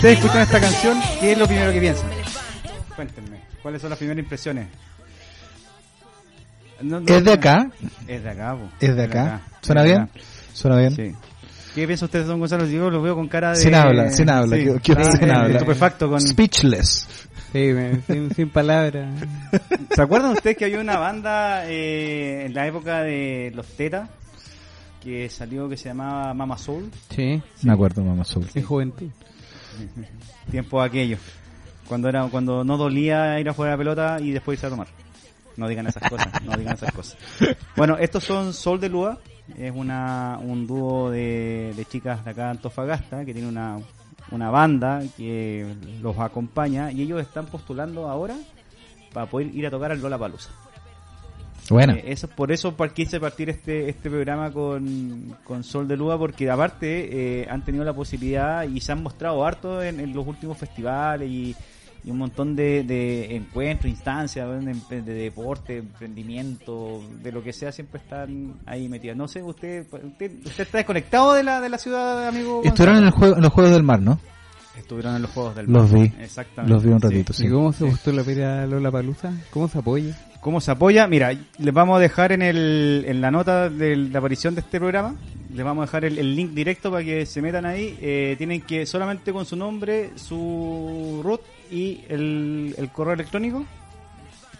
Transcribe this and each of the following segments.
ustedes escuchan esta canción, ¿qué es lo primero que piensan? Cuéntenme, ¿cuáles son las primeras impresiones? No, no, ¿Es de acá? Es de acá, po. ¿Es de acá? ¿Suena bien? acá. ¿Suena bien? Sí. ¿Qué piensa usted, don Gonzalo? Yo lo veo con cara de... Sin habla, sin habla, Sí. que- que Ah, sin eh, habla. Estupefacto con... Speechless. Sí, me- sin, sin palabras. ¿Se acuerdan ustedes que había una banda eh, en la época de los Tetas que salió que se llamaba Mama Soul? Sí, Me acuerdo, mamá Soul. en juventud. Tiempo aquello. Cuando era cuando no dolía ir a jugar a la pelota y después irse a tomar. No digan esas cosas, no digan esas cosas. Bueno, estos son Sol de Lua, es una un dúo de, de chicas de acá de Antofagasta que tiene una, una banda que los acompaña y ellos están postulando ahora para poder ir a tocar al Lola Palusa. Eh, eso, por eso quise partir este, este programa con, con Sol de Lua, porque aparte eh, han tenido la posibilidad y se han mostrado harto en, en los últimos festivales y, y un montón de, de encuentros, instancias de, de deporte, emprendimiento, de lo que sea, siempre están ahí metidos. No sé, usted, usted, usted está desconectado de la, de la ciudad, amigo. Estuvieron en, el Gonzalo? juego, en los Juegos del Mar, ¿no? Estuvieron en los Juegos del Los vi. Exactamente. Los vi un ratito, sí. ¿Y cómo se postula para ir a Lola Palusa? ¿Cómo se apoya? ¿Cómo se apoya? Mira, les vamos a dejar en, el, en la nota de la aparición de este programa, les vamos a dejar el, el link directo para que se metan ahí. Eh, tienen que solamente con su nombre, su root y el, el correo electrónico.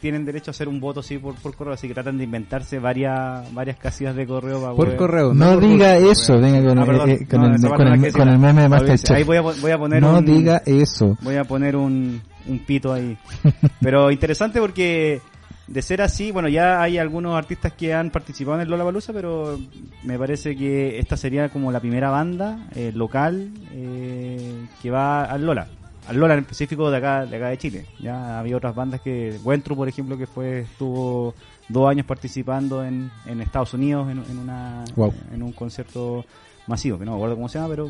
Tienen derecho a hacer un voto sí por, por correo, así que tratan de inventarse varias varias casillas de correo para Por correo. No diga eso, venga con, Ah, perdón. eh, con No, el, con con meme de Ahí Masterchef. voy a, voy a poner No un- diga eso. voy a poner un, un pito ahí. Pero interesante porque de ser así, bueno, ya hay algunos artistas que han participado en el Lola Balusa, pero me parece que esta sería como la primera banda eh, local eh, que va al Lola. Al Lola en específico de acá, de acá de Chile. Ya había otras bandas que, Wentru por ejemplo, que fue estuvo dos años participando en, en Estados Unidos en, en una Wow. en un concierto masivo, que no me acuerdo cómo se llama, pero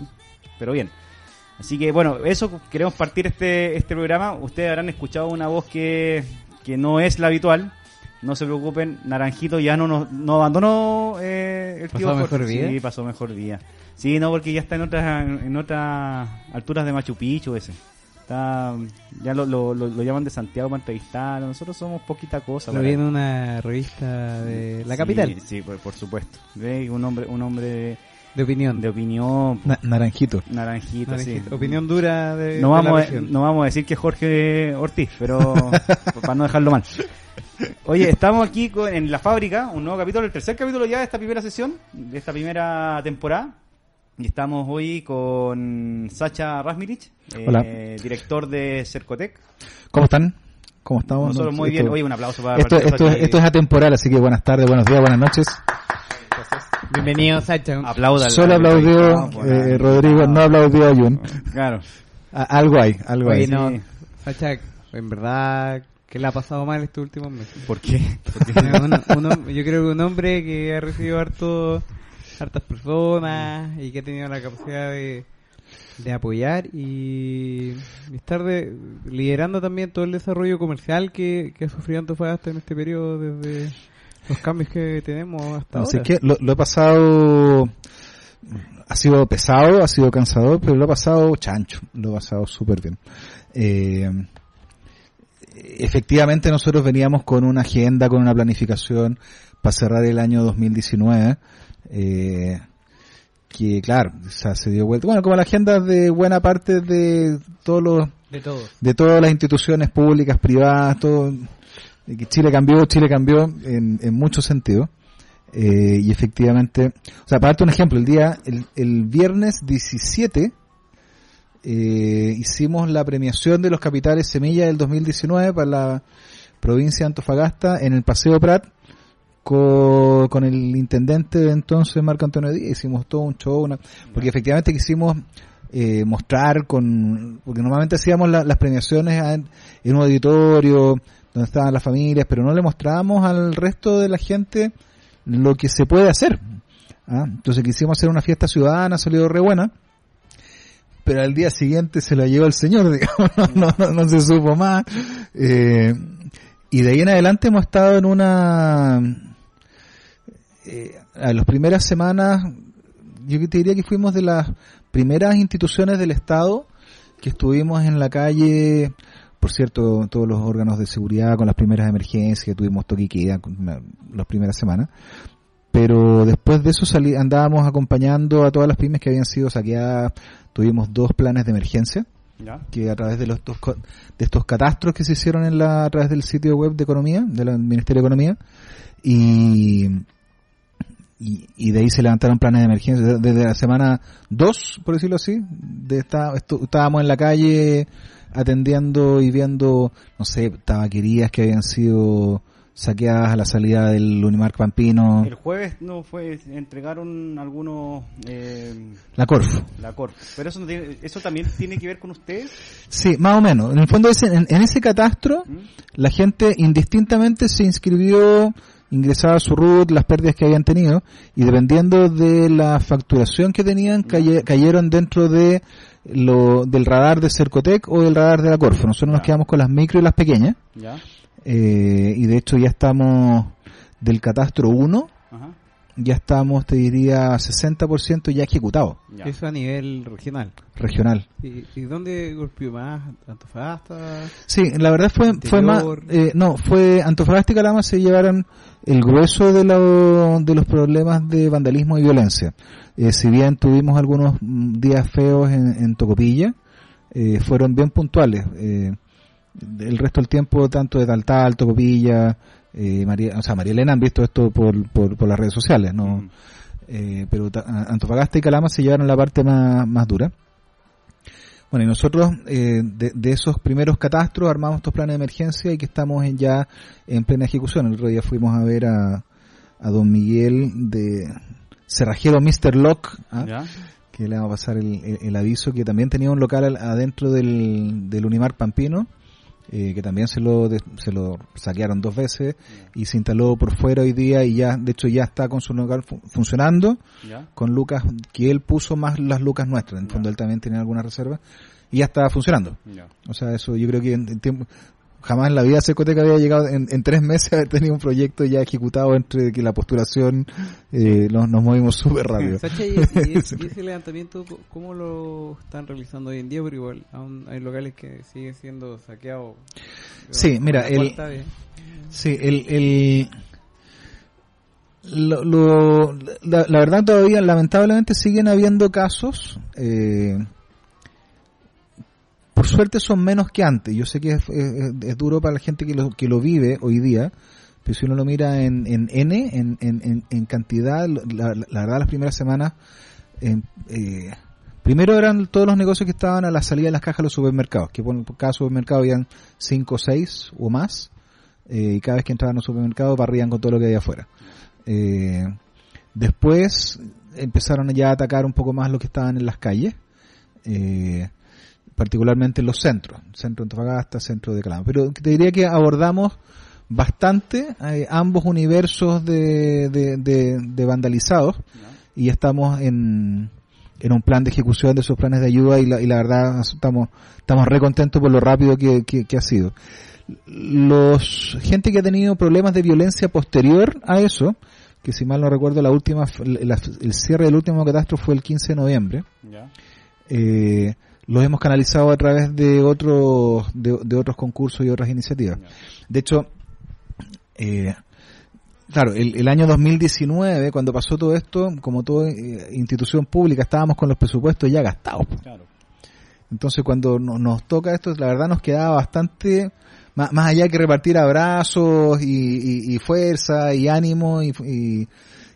pero bien. Así que bueno, eso queremos partir este, este programa. Ustedes habrán escuchado una voz que, que no es la habitual. No se preocupen, Naranjito ya no nos no abandonó eh, el ¿Pasó tío Jorge. mejor vida? Sí, pasó mejor día. Sí, no, porque ya está en otras en otras alturas de Machu Picchu ese. Está, ya lo, lo, lo, lo llaman de Santiago para entrevistar. Nosotros somos poquita cosa. Lo para vi él. en una revista de la Sí, capital, Sí, por, por supuesto. Ve, Un hombre, un hombre de, de opinión. de opinión, Na- naranjito. naranjito, sí. Opinión dura de, no de vamos la a, no vamos a decir que es Jorge Ortiz, pero para no dejarlo mal. Oye, estamos aquí con- en la fábrica, un nuevo capítulo, el tercer capítulo ya de esta primera sesión, de esta primera temporada. Y estamos hoy con Sacha Rasmirich, eh, Hola. director de Cercotec. ¿Cómo están? ¿Cómo estamos? Nosotros muy Esto- bien. Oye, un aplauso para, Esto, esto, esto es atemporal, así que buenas tardes, buenos días, buenas noches. Bienvenido, Sacha. Aplauda Solo aplaudió eh, Rodrigo, no aplaudió a Jun. Claro. A- algo hay, algo hay. No, Sí. Sacha, en verdad, que le ha pasado mal estos últimos meses. ¿Por qué? Hom- yo creo que un hombre que ha recibido harto, hartas personas y que ha tenido la capacidad de, de apoyar y, y estar de- liderando también todo el desarrollo comercial que, que ha sufrido Antofagasta en este periodo desde los cambios que tenemos hasta Así ahora. que lo, lo he pasado, ha sido pesado, ha sido cansador, pero lo he pasado chancho, lo he pasado súper bien. Eh, efectivamente nosotros veníamos con una agenda, con una planificación para cerrar el año 2019, eh, que claro, o sea, se dio vuelta, bueno, como la agenda de buena parte de todos los de todo. de todas las instituciones públicas, privadas, todo, de que Chile cambió, Chile cambió en, en muchos sentidos. Eh, y efectivamente, o sea, para darte un ejemplo, el día, el, el viernes 17, eh, hicimos la premiación de los capitales Semilla del 2019 para la provincia de Antofagasta en el Paseo Prat con, con el intendente de entonces, Marco Antonio Díaz, hicimos todo un show, una, porque efectivamente quisimos eh, mostrar con, porque normalmente hacíamos la- las premiaciones en, en un auditorio donde estaban las familias, pero no le mostrábamos al resto de la gente lo que se puede hacer. ¿ah? Entonces quisimos hacer una fiesta ciudadana, salió re buena, pero al día siguiente se la llevó el señor, digamos, no, no, no, no se supo más. Eh, y de ahí en adelante hemos estado en una... Eh, a las primeras semanas, yo te diría que fuimos de las primeras instituciones del Estado que estuvimos en la calle, por cierto, todos los órganos de seguridad con las primeras emergencias, tuvimos toque y queda las primeras semanas. Pero después de eso salí, andábamos acompañando a todas las pymes que habían sido saqueadas. Tuvimos dos planes de emergencia ¿Ya? que a través de los de estos catastros que se hicieron en la a través del sitio web de economía del Ministerio de Economía y y, y de ahí se levantaron planes de emergencia De- desde la semana 2 por decirlo así de esta, estu- estábamos en la calle atendiendo y viendo no sé tabaquerías que habían sido saqueadas a la salida del Unimark Pampino El jueves no fue entregaron algunos eh, la Corfo la Corp. Pero eso no tiene- eso también tiene que ver con ustedes. sí más o menos en el fondo ese- en, en ese catastro ¿Mm? la gente indistintamente se inscribió, ingresaba su RUT, las pérdidas que habían tenido, y dependiendo de la facturación que tenían, caye- cayeron dentro de lo, del radar de Cercotec o del radar de la Corfo. Nosotros nos quedamos con las micro y las pequeñas, ¿Ya? eh, y de hecho ya estamos del catastro 1, Ajá. Ya estamos, te diría, 60% ya ejecutado, Ya. Eso a nivel regional. regional. ¿Y, y dónde golpeó más? ¿Antofagasta? Sí, la verdad fue, fue más, eh, no, fue Antofagasta y Calama se llevaron el grueso de, lo- de los problemas de vandalismo y violencia. Eh, si bien tuvimos algunos mm, días feos en, en Tocopilla, eh, fueron bien puntuales. Eh, el resto del tiempo, tanto de Taltal, Tocopilla, eh, María, o sea, María Elena han visto esto por, por, por las redes sociales, ¿no? Mm. Eh, pero ta- Antofagasta y Calama se llevaron la parte más, más dura. Bueno, y nosotros eh, de, de esos primeros catastros armamos estos planes de emergencia y que estamos en ya en plena ejecución. El otro día fuimos a ver a, a don Miguel de Cerrajero Mr. Lock, ¿ah? Que le vamos a pasar el, el- el aviso, que también tenía un local al- adentro del, del Unimar Pampino, eh, que también se lo, de- se lo saquearon dos veces y se instaló por fuera hoy día y ya, de hecho ya está con su local fu- funcionando ¿Ya? con lucas que él puso más las lucas nuestras. En el fondo él también tenía alguna reserva y ya está funcionando. Ya. O sea, eso yo creo que en, en tiempo, jamás en la vida Secoteca había llegado en, en tres meses a haber tenido un proyecto ya ejecutado entre que la postulación eh, nos, nos movimos súper rápido. Sacha, y, y- y ese levantamiento, ¿cómo lo están realizando hoy en día? Pero igual aún hay locales que siguen siendo saqueados. Sí, mira, el- Sí, el, el lo, lo- la, la verdad todavía lamentablemente siguen habiendo casos eh, por suerte son menos que antes yo sé que es, duro para la gente que lo, que lo vive hoy día pero si uno lo mira en, en N en, en, en- cantidad la, verdad las primeras semanas en, eh, primero eran todos los negocios que estaban a la salida de las cajas de los supermercados que por por cada supermercado habían cinco o seis o más eh, y cada vez que entraban a un supermercado barrían con todo lo que había afuera. Eh, después empezaron ya a atacar un poco más lo que estaban en las calles, eh, particularmente en los centros, centro de Antofagasta, centro de Calama. Pero te diría que abordamos bastante eh, ambos universos de, de, de- de vandalizados y estamos en, en un plan de ejecución de esos planes de ayuda y la, y la verdad estamos estamos re contentos por lo rápido que, que, que ha sido. Los gente que ha tenido problemas de violencia posterior a eso, que si mal no recuerdo la última la- el cierre del último catastro fue el 15 de noviembre, eh, los hemos canalizado a través de otros de, de otros concursos y otras iniciativas. De hecho, eh, claro, el, el año 2019, cuando pasó todo esto, como toda eh, institución pública, estábamos con los presupuestos ya gastados. Claro. Entonces, cuando no- nos toca esto, la verdad nos quedaba bastante, más, más allá que repartir abrazos y, y- y fuerza y ánimo y-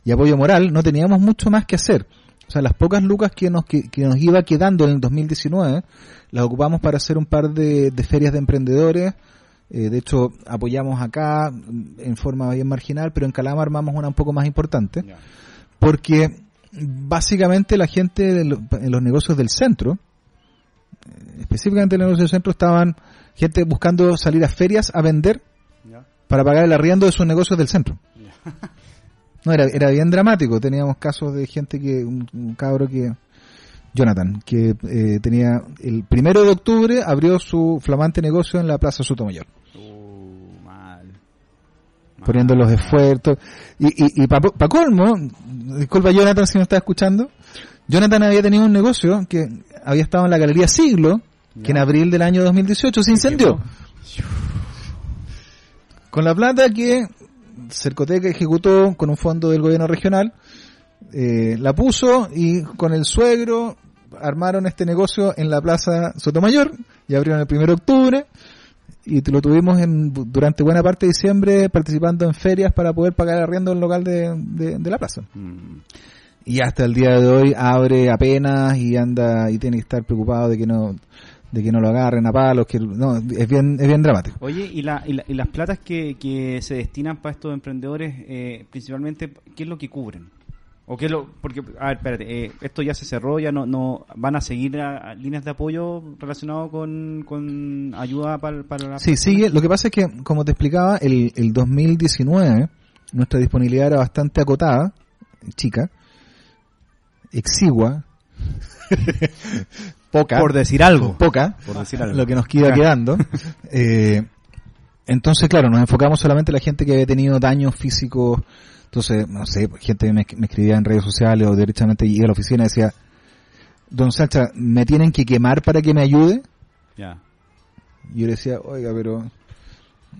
y apoyo moral, no teníamos mucho más que hacer. O sea, las pocas lucas que nos, que, que nos iba quedando en el 2019, las ocupamos para hacer un par de, de ferias de emprendedores. Eh, de hecho, apoyamos acá mm, en forma bien marginal, pero en Calama armamos una un poco más importante porque básicamente la gente de lo- en los negocios del centro, eh, específicamente en los negocios del centro, estaban gente buscando salir a ferias a vender para pagar el arriendo de sus negocios del centro. No, era, era bien dramático. Teníamos casos de gente que, un, un cabro que, Jonathan, que eh, tenía, el primero de octubre abrió su flamante negocio en la Plaza Sotomayor. Uh, mal. Mal. poniendo los esfuerzos. Y, y, y para colmo, disculpa Jonathan si no está escuchando, Jonathan había tenido un negocio que había estado en la Galería Siglo, que en abril del año 2018 se incendió. Con la plata que Cercoteca ejecutó con un fondo del gobierno regional, eh, la puso y con el suegro armaron este negocio en la Plaza Sotomayor y abrieron el 1 de octubre y lo tuvimos en, durante buena parte de diciembre participando en ferias para poder pagar arriendo el local de, de, de la plaza. Mm. Y hasta el día de hoy abre apenas y anda y tiene que estar preocupado de que no de que no lo agarren a palos, que no, es bien es bien dramático. Oye, ¿y, la, y, la- y las platas que, que se destinan para estos emprendedores, eh, principalmente, qué es lo que cubren? ¿O qué es lo, porque, a ver, espérate, eh, esto ya se cerró, ya no, no van a seguir a- a líneas de apoyo relacionado con, con ayuda para, para la Sí, sigue. Lo que pasa es que, como te explicaba, el, el 2019 nuestra disponibilidad era bastante acotada, chica, exigua, poca, Por decir algo. poca, Por decir algo. lo que nos iba quedando. Eh, entonces, claro, nos enfocamos solamente en la gente que había tenido daños físicos. Entonces, no sé, gente me, me escribía en redes sociales o directamente iba a la oficina y decía, Don Sacha, ¿me tienen que quemar para que me ayude? Ya. Y yo le decía, oiga, pero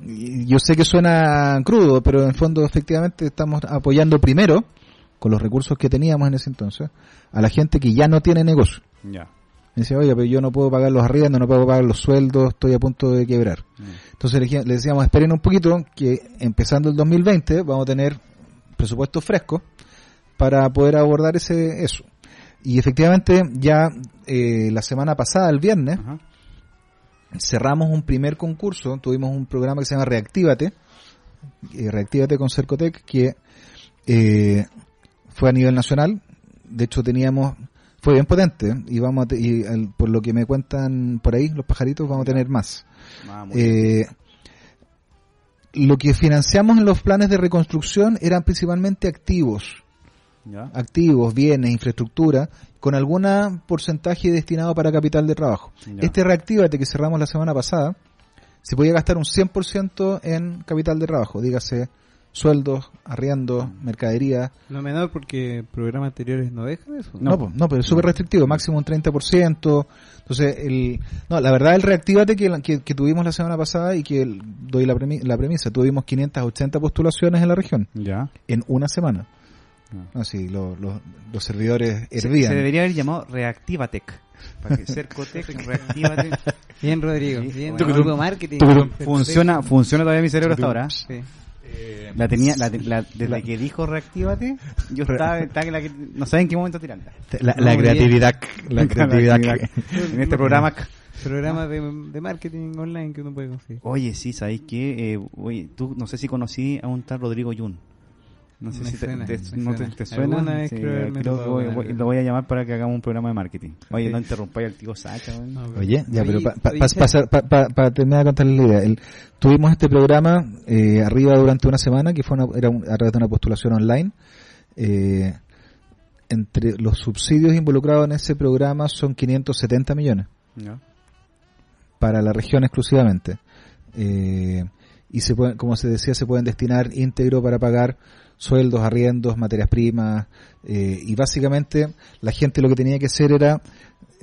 yo sé que suena crudo, pero en el fondo efectivamente estamos apoyando primero, con los recursos que teníamos en ese entonces, a la gente que ya no tiene negocio. Ya. Me decía, oiga, pero yo no puedo pagar los arriendos, no puedo pagar los sueldos, estoy a punto de quebrar. Mm. Entonces le, decíamos, esperen un poquito, que empezando el 2020 vamos a tener presupuestos frescos para poder abordar ese eso. Y efectivamente ya eh, la semana pasada, el viernes, Ajá. cerramos un primer concurso, tuvimos un programa que se llama Reactívate, eh, Reactívate con Cercotec, que eh, fue a nivel nacional, de hecho teníamos, fue bien potente, y vamos a y al- por lo que me cuentan por ahí los pajaritos, vamos a tener más. Ah. Eh, lo que financiamos en los planes de reconstrucción eran principalmente activos, Ya. activos, bienes, infraestructura, con algún porcentaje destinado para capital de trabajo. Ya. Este reactívate que cerramos la semana pasada, se podía gastar un 100% en capital de trabajo, dígase sueldos, arriendos, mercadería. No menor porque programas anteriores no dejan eso. No, no, pero es súper restrictivo, máximo un 30%. Entonces, el, no, la verdad, el reactívate que, que, que tuvimos la semana pasada y que el- doy la, premi- la premisa, tuvimos 580 postulaciones en la región Ya. en una semana. Ah. Así, lo- lo- los servidores Se, hervían. se debería haber llamado Reactivatec. Para que Cercotec, Reactivate. Bien, Rodrigo. Bien, bueno. Rodrigo marketing. Funciona, funciona todavía mi cerebro hasta ahora. Sí. La tenía, la, la- desde que dijo reactívate, yo estaba, estaba la que- no sé en qué momento tirarla. La, la creatividad, la creatividad. en este programa. Programas de, de marketing online que uno puede conseguir. Oye, sí, ¿sabéis qué? Eh, oye, tú no sé si conocí a un tal Rodrigo Yun. No sé Me si te, suena, te- me no te, suena. te suena. Alguna vez Sí, creo que voy- voy- lo voy a llamar para que hagamos un programa de marketing. Oye, no interrumpáis al tío Sacha. No, pero- Oye, ya, pero Oye, para oye, Seth, terminar de contarles la idea, el- tuvimos este programa eh, arriba durante una semana, que fue una- era un- a través de una postulación online. Eh, entre los subsidios involucrados en ese programa son 570 millones Ya. para la región exclusivamente. Eh, y se pueden, como se decía, se pueden destinar íntegro para pagar sueldos, arriendos, materias primas, eh, y básicamente la gente lo que tenía que hacer era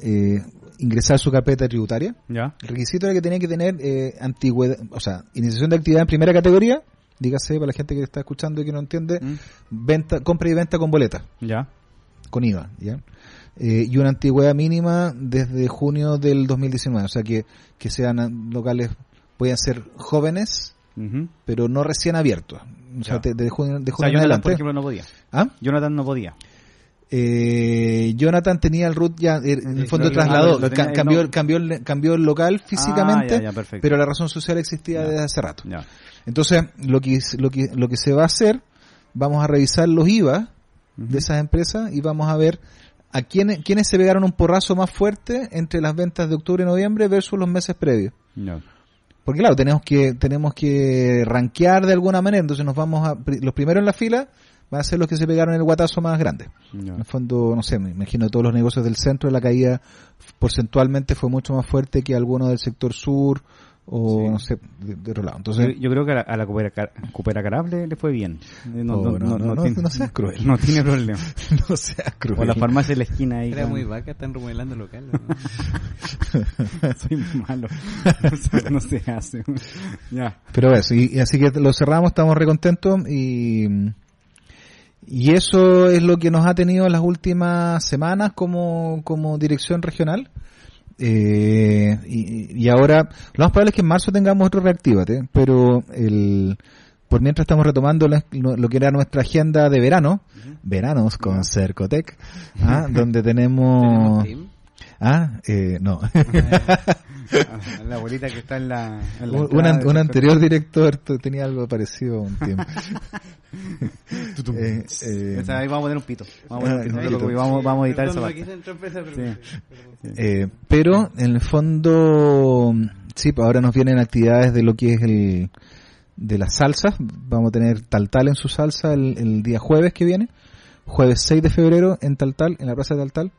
eh, ingresar su carpeta tributaria. Ya. El requisito era que tenía que tener eh, antigüedad, o sea, iniciación de actividad en primera categoría, dígase para la gente que está escuchando y que no entiende, Mm. venta, compra y venta con boleta, Ya. con IVA, ¿ya? Eh, y una antigüedad mínima desde junio del 2019, o sea que, que sean ah, locales, pueden ser jóvenes, Pero no recién abiertos. O sea, Ya. de, de junio, de O sea, en Jonathan, adelante. por ejemplo, no podía. ¿Ah? Jonathan no podía. Eh, Jonathan tenía el root ya, eh, en el fondo trasladó, ah, tenía- cambió, no. cambió, el- cambió el local físicamente, Ah, ya, ya, perfecto. pero la razón social existía Ya. desde hace rato. Ya. Entonces, lo que, lo que, lo que se va a hacer, vamos a revisar los IVA de esas empresas y vamos a ver a quiénes, quiénes se pegaron un porrazo más fuerte entre las ventas de octubre y noviembre versus los meses previos. Ya. Porque claro, tenemos que, tenemos que rankear de alguna manera, entonces nos vamos a, los primeros en la fila van a ser los que se pegaron el guatazo más grande. En el fondo, no sé, me imagino todos los negocios del centro, la caída porcentualmente fue mucho más fuerte que algunos del sector sur o Sí. no sé, de, de otro lado. Yo, Entonces, yo creo que a la, a la Coopera, Coopera le, fue bien. Eh, Oh, no, no, no, tiene- no seas cruel. No tiene problema. no seas cruel. O la farmacia de la esquina ahí. Era con- muy vaca, están remodelando local. ¿no? Soy malo. No se, no se hace. ya. Pero eso, y, y así que lo cerramos, estamos recontentos y, y eso es lo que nos ha tenido las últimas semanas como, como dirección regional. Eh, y, y ahora, lo más probable es que en marzo tengamos otro reactivate, pero el, por mientras estamos retomando la- lo, lo que era nuestra agenda de verano, veranos con Cercotec, ¿ah? donde ¿Tenemos tenemos... Ah, eh, no. La abuelita que está en la. en la un, anterior director tenía algo parecido un tiempo. Eh, eh, O sea, ahí vamos a poner un pito. Vamos a poner un pito. Ah, un pito. vamos, vamos a editar pero- Sí. eh, pero en el fondo, sí, pues ahora nos vienen actividades de lo que es el de las salsas. Vamos a tener Tal Tal en su salsa el, el día jueves que viene, jueves 6 de febrero en Tal Tal, en la plaza de Tal Tal,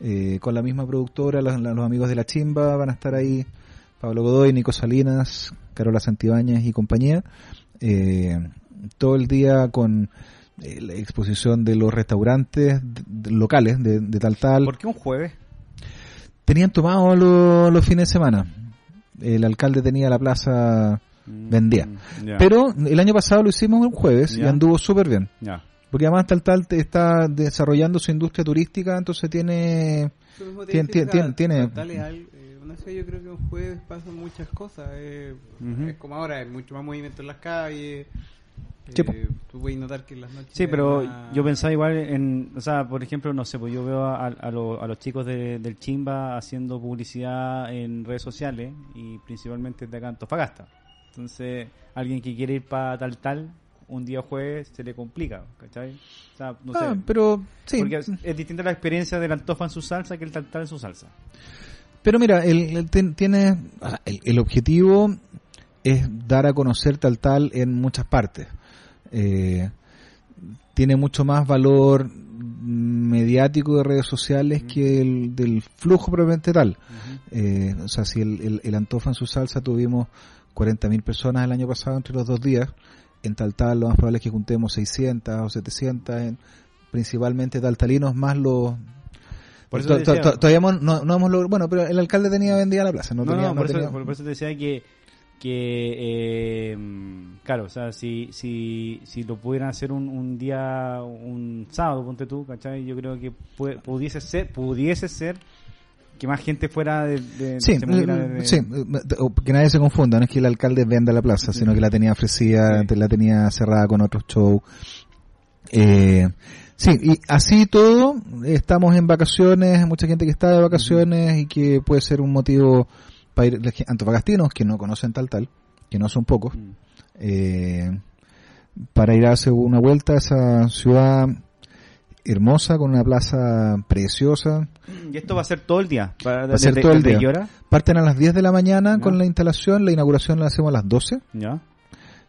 eh, con la misma productora, los, los amigos de la Chimba van a estar ahí, Pablo Godoy, Nico Salinas, Carola Santibáñez y compañía, eh, todo el día con eh, la exposición de los restaurantes locales de, de Tal Tal. ¿Por qué un jueves? Tenían tomado lo- los fines de semana. El alcalde tenía la plaza vendía. Mm, ya, Pero el año pasado lo hicimos un jueves y anduvo súper bien. Porque además Tal Tal te está desarrollando su industria turística, entonces tiene... Tiene- Dale al, eh, no sé, yo creo que un jueves pasan muchas cosas. eh. Es como ahora, hay mucho más movimiento en las calles. Sí, eh, tú puedes notar que en las noches. Sí, pero yo pensaba igual en, o sea, por ejemplo, no sé, pues yo veo a, a, lo- a los chicos de- del Chimba haciendo publicidad en redes sociales y principalmente de acá en Antofagasta. Entonces, alguien que quiere ir para tal tal, un día jueves se le complica, ¿cachai? O sea, no Ah, sé. pero sí. Porque es, es distinta la experiencia del Antofa en su salsa que el tal tal en su salsa. Pero mira, el, el ten- tiene ah, el, el objetivo es dar a conocer tal tal en muchas partes. Eh, tiene mucho más valor mediático de redes sociales que el del flujo propiamente tal. Eh, o sea, si el, el, el Antofa en su salsa tuvimos 40.000 personas el año pasado entre los dos días, en tal tal lo más probable es que juntemos 600 o 700, en, principalmente taltalinos más los... Por eso To- te to- decía- to- todavía no, no hemos logrado... Bueno, pero el alcalde tenía vendida la plaza, no, No, tenía... no, por, eso, por, por eso te decía que, que eh, claro, o sea, si, si, si lo pudieran hacer un, un día, un sábado, ponte tú, ¿cachai? Yo creo que pu- pudiese ser, pudiese ser que más gente fuera de... de- Sí, eh, de- sí, eh, que nadie se confunda, no es que el alcalde venda la plaza, Sí. sino que la tenía ofrecida, Sí. la tenía cerrada con otros shows. Eh, sí, y así todo, estamos en vacaciones, mucha gente que está de vacaciones y que puede ser un motivo para ir, antofagastinos que no conocen tal tal, que no son pocos, Mm. eh, para ir a hacer una vuelta a esa ciudad hermosa con una plaza preciosa, Y esto va a ser todo el día. Va a ser todo el día. Parten a las 10 de la mañana Ya. con la instalación, la inauguración la hacemos a las 12 Ya,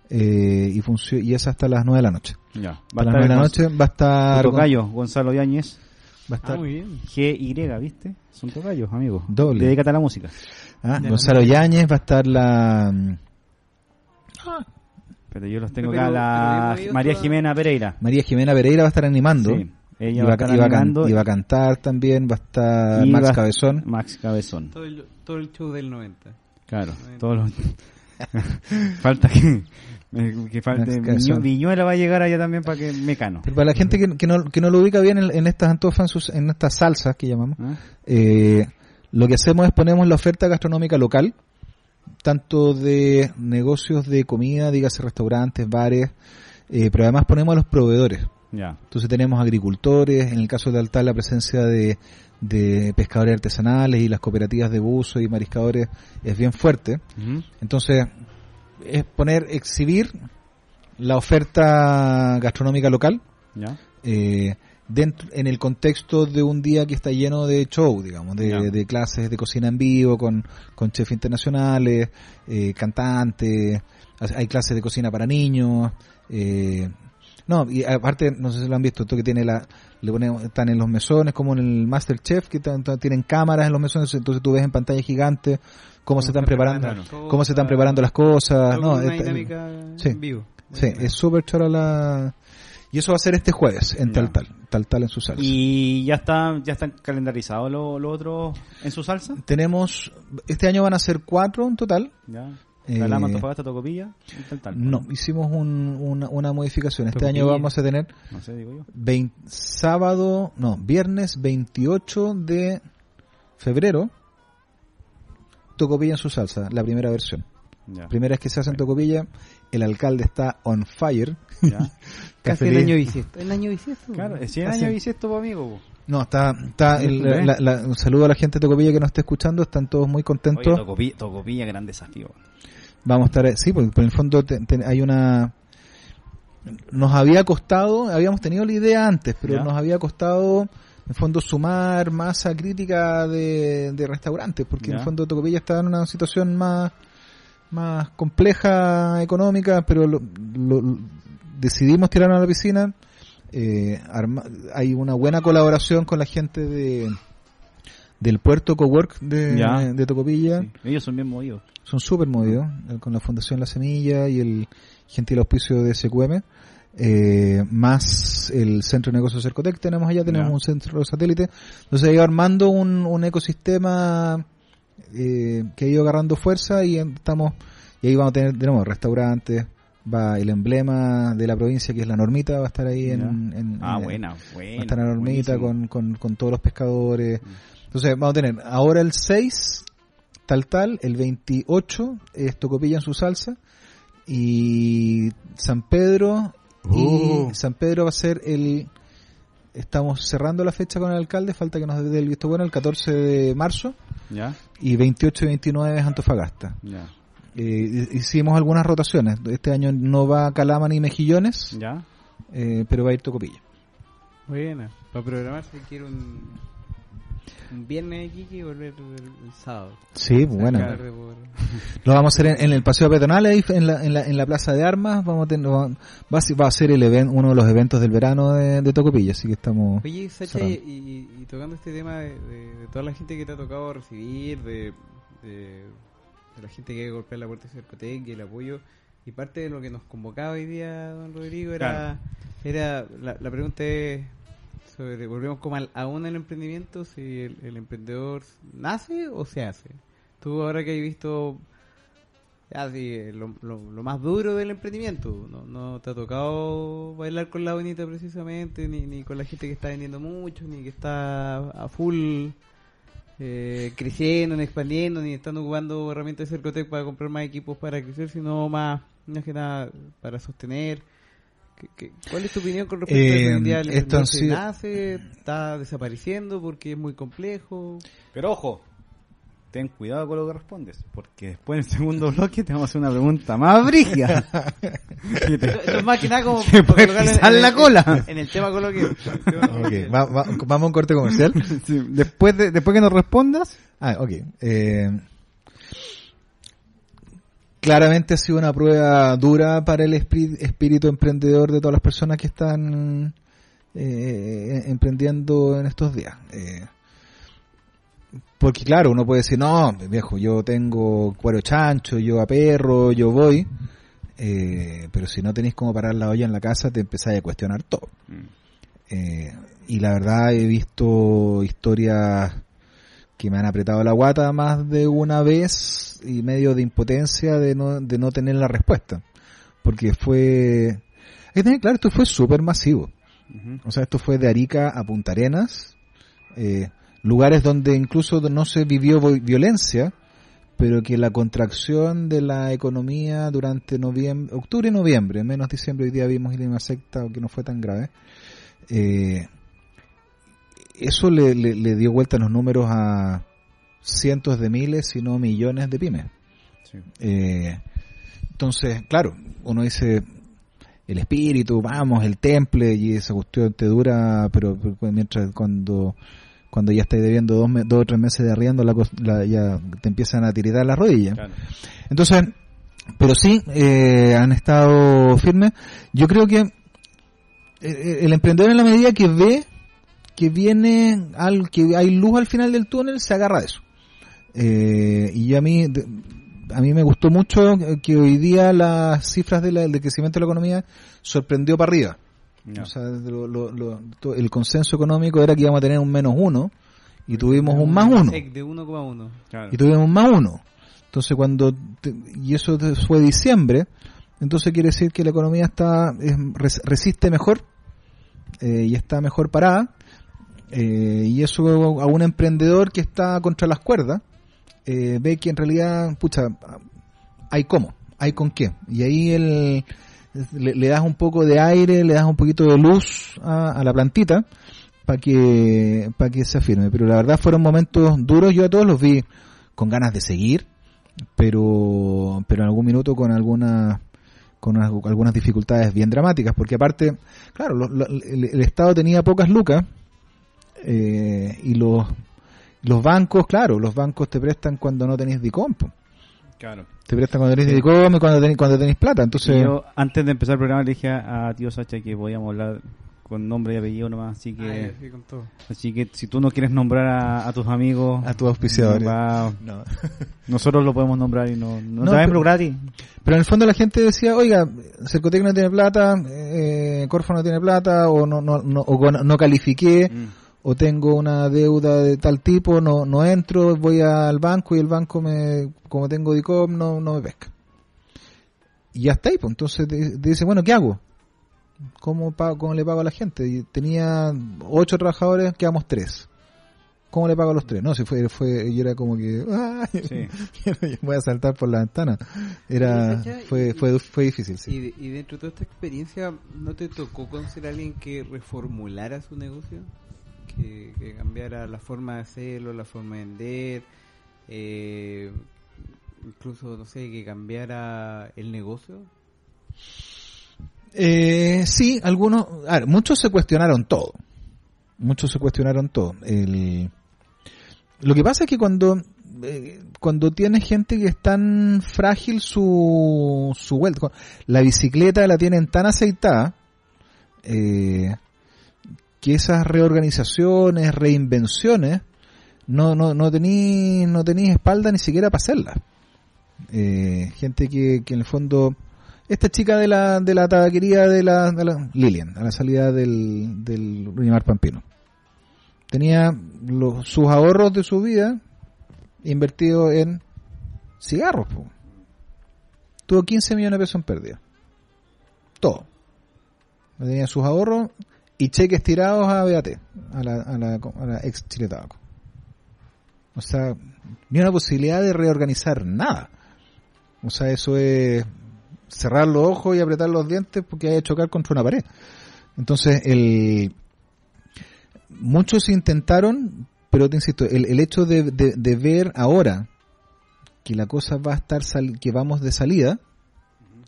eh, y, y es hasta las 9 de la noche. ya. A las 9 de la noche va a estar... tocayo, Gonzalo Yáñez, Va a Ah, estar muy bien. GY, ¿viste? Son tocayos, amigo. Doble. Dedícate a la música. ah, Ya, Gonzalo Yáñez, va a estar la... Pero yo los tengo Pero- acá, la pero María Jimena Pereira. María Jimena Pereira va a estar animando. Sí, ella y, va a estar y va a can- cantar también, va a estar Max va- Cabezón. Max Cabezón. Todo el, todo el show del 90. Claro, todos los... falta que, que falte Viñuela va a llegar allá también para que mecano. Pero para la gente que, que no, que no lo ubica bien en, en estas antofas, en estas salsas que llamamos, ¿Ah? Eh, lo que hacemos es ponemos la oferta gastronómica local, tanto de negocios de comida, dígase restaurantes, bares, eh, pero además ponemos a los proveedores. Entonces tenemos agricultores, en el caso de Altar la presencia de, de pescadores artesanales y las cooperativas de buzo y mariscadores es bien fuerte. Entonces es poner, exhibir la oferta gastronómica local eh, dentro en el contexto de un día que está lleno de show, digamos, de, de clases de cocina en vivo con, con chefs internacionales, eh, cantantes, ha- hay clases de cocina para niños, eh, no, y aparte, no sé si lo han visto, esto que tiene la, le ponemos, están en los mesones, como en el Masterchef, que tienen cámaras en los mesones, entonces tú ves en pantalla gigante cómo se están preparando, preparan, cómo se están está- preparando las cosas, no, una esta- dinámica sí. en vivo. sí, es súper chora la, y eso va a ser este jueves en tal tal, tal tal en su salsa. Y ya está, ya están calendarizados los lo otros en su salsa. Tenemos, este año van a ser cuatro en total, Ya. Eh, Calama, Antofagasta, Tocopilla, y tal, tal. no, hicimos un- una, una modificación, este Tocopilla. año vamos a tener No sé, digo yo. 20 sábado, no, viernes 28 de febrero, Tocopilla en su salsa, la primera versión. Ya. Primera vez que se hace en Tocopilla, el alcalde está on fire. Ya. Casi el año bisiesto. El año bisiesto. Claro, es 100 Así. años bisiesto, amigo. No, está, está el- la- la- un saludo a la gente de Tocopilla que nos está escuchando, están todos muy Oye, contentos. Tocopilla, Tocopilla, gran desafío. Vamos a estar, sí, porque por el fondo te- te- hay una, nos había costado, habíamos tenido la idea antes, pero Ya. nos había costado, en el fondo, sumar masa crítica de, de restaurantes, porque en el fondo Tocopilla está en una situación más, más compleja económica, pero lo- lo- decidimos tirarnos a la piscina. Eh, arma- hay una buena colaboración con la gente de del puerto Cowork de, Ya. de Tocopilla Sí. Ellos son bien movidos. son súper movidos eh, con la Fundación La Semilla y el gentil auspicio de SQM eh, más el Centro de Negocios Cercotec tenemos allá, tenemos Ya. un centro satélite entonces ha ido armando un, un ecosistema eh, que ha ido agarrando fuerza y estamos y ahí vamos a tener tenemos restaurantes va el emblema de la provincia que es la normita va a estar ahí en, en- Ah, en- buena, va a buena. estar la normita con, con, con todos los pescadores. Mm. Entonces vamos a tener ahora el 6, tal tal, el 28 es Tocopilla en su salsa y San Pedro y Uh. San Pedro va a ser el estamos cerrando la fecha con el alcalde, falta que nos dé el visto bueno el 14 de marzo Ya, y 28 y 29 es Antofagasta. ya, Eh, hicimos algunas rotaciones, este año no va Calama ni Mejillones, ya. eh, pero va a ir Tocopilla. Buena. Para programarse quiero un viernes de Kiki y volver el, el sábado. Sí, bueno. Lo vamos a hacer en, en el paseo peatonal ahí en la, en la, en la plaza de armas. Vamos a tener, va, va a ser- el even- uno de los eventos del verano de, de Tocopilla, así que estamos. Oye, Sacha, y, y- y tocando este tema de, de- de toda la gente que te ha tocado recibir, de, de- de la gente que hay que golpear la puerta de Cercotec y el apoyo, y parte de lo que nos convocaba hoy día, don Rodrigo, era, era la, la pregunta es sobre, volvemos como al, aún el emprendimiento, si el, emprendedor nace o se hace. Tú ahora que has visto ya, sí, eh, lo, más duro del emprendimiento. No, no te ha tocado bailar con la bonita precisamente, ni, ni con la gente que está vendiendo mucho, ni que está a full eh, creciendo, ni expandiendo, ni están ocupando herramientas de Cercotec para comprar más equipos para crecer, sino más, más que nada para sostener. ¿Qué- qué- ¿Cuál es tu opinión con respecto a Eh, eso? En día el esto emprendedor se sido- nace, está desapareciendo porque es muy complejo. Pero ojo, ten cuidado con lo que respondes, porque después en el segundo bloque te vamos a hacer una pregunta más brígida. Esto es más que nada como pisar la cola. En el tema coloquial. Ok, va- va- vamos a un corte comercial. Sí, después, de, después que nos respondas, Ah, ok. Eh, claramente ha sido una prueba dura para el espíritu emprendedor de todas las personas que están eh, emprendiendo en estos días. Eh, porque claro, uno puede decir, no, viejo, yo tengo cuero chancho, yo a perro, yo voy. Eh, pero si no tenéis cómo parar la olla en la casa, te empezáis a cuestionar todo. Eh, y la verdad he visto historias que me han apretado la guata más de una vez y medio de impotencia de no, de no tener la respuesta. Porque fue... Hay que tener claro, esto fue súper masivo. O sea, esto fue de Arica a Punta Arenas, eh, lugares donde incluso no se vivió violencia, pero que la contracción de la economía durante noviembre, octubre y noviembre, menos diciembre, hoy día vimos ir en una secta que no fue tan grave, eh, eso le, le- le dio vuelta los números a cientos de miles, si no millones de pymes. Sí. Eh, entonces, claro, uno dice el espíritu, vamos, el temple y esa cuestión te dura, pero, pero mientras cuando cuando ya estás debiendo dos, dos o tres meses de arriendo, la, la- ya te empiezan a tiritar las rodillas. Claro. Entonces, pero sí, eh, han estado firmes. Yo creo que eh, el emprendedor en la medida que ve que viene algo, que hay luz al final del túnel, se agarra de eso. Eh, y a mí, de- a mí me gustó mucho que hoy día las cifras de la- del crecimiento de la economía sorprendió para arriba. O sea, lo- lo- lo- el consenso económico era que íbamos a tener un menos uno y tuvimos un más uno. De 1,1. Claro. Y tuvimos un más uno. Entonces cuando, te- y eso fue diciembre, entonces quiere decir que la economía está, es- res- resiste mejor eh, y está mejor parada. Eh, y eso a un emprendedor que está contra las cuerdas eh, ve que en realidad, pucha, hay cómo, hay con qué. Y ahí el, le, le das un poco de aire, le das un poquito de luz a, a la plantita para que para que se afirme. Pero la verdad fueron momentos duros, yo a todos los vi con ganas de seguir, pero pero en algún minuto con algunas con algu- algunas dificultades bien dramáticas, porque aparte, claro, lo- el Estado tenía pocas lucas eh, y los los bancos, claro, los bancos te prestan cuando no tenés DICOM. po. Claro. Te prestan cuando tenés DICOM y cuando tenés, cuando tenés plata. Entonces, yo, antes de empezar el programa, le dije a, a tío Sacha que podíamos hablar con nombre y apellido nomás. Así que, Ah, con todo. así que si tú no quieres nombrar a, a tus amigos, a tus auspiciadores. va, No. nosotros lo podemos nombrar y no, no, No, sabemos pero- gratis. Pero en el fondo la gente decía, oiga, Cercotec no tiene plata, eh, Corfo no tiene plata, o no, no, no, o no, no califiqué, Mm. O tengo una deuda de tal tipo, no, no entro, voy al banco y el banco me, como tengo DICOM, no, no me pesca. Y ya está ahí, pues entonces te, te dice, bueno, ¿qué hago? ¿Cómo, pago, ¿Cómo le pago a la gente? Y tenía ocho trabajadores, quedamos tres. ¿Cómo le pago a los tres? No, si fue, fue, y era como que, ¡ay! Sí. voy a saltar por la ventana. Era, fue, fue, fue difícil, sí. Y, de- y dentro de toda esta experiencia, ¿no te tocó conocer a alguien que reformulara su negocio? Que, cambiara la forma de hacerlo, la forma de vender, eh, incluso, no sé, que cambiara el negocio. Eh, sí, algunos, a ver, muchos se cuestionaron todo. Muchos se cuestionaron todo. El, lo que pasa es que cuando, eh, cuando tienes gente que es tan frágil su, su vuelta, la bicicleta la tienen tan aceitada, eh, que esas reorganizaciones, reinvenciones, no, no, no tení, no tení espalda ni siquiera para hacerlas. Eh, gente que, que en el fondo, esta chica de la, de la tabaquería de la, Lilian, a la salida del, del Pampino. Tenía los, sus ahorros de su vida invertidos en cigarros. Tuvo 15 millones de pesos en pérdida. Todo. Tenía sus ahorros y cheques tirados a BAT, a la, a la, a la ex Chile Tabaco. O sea, ni una posibilidad de reorganizar nada. O sea, eso es cerrar los ojos y apretar los dientes porque hay que chocar contra una pared. Entonces, el muchos intentaron, pero te insisto, el, el hecho de, de- de ver ahora que la cosa va a estar, sal- que vamos de salida,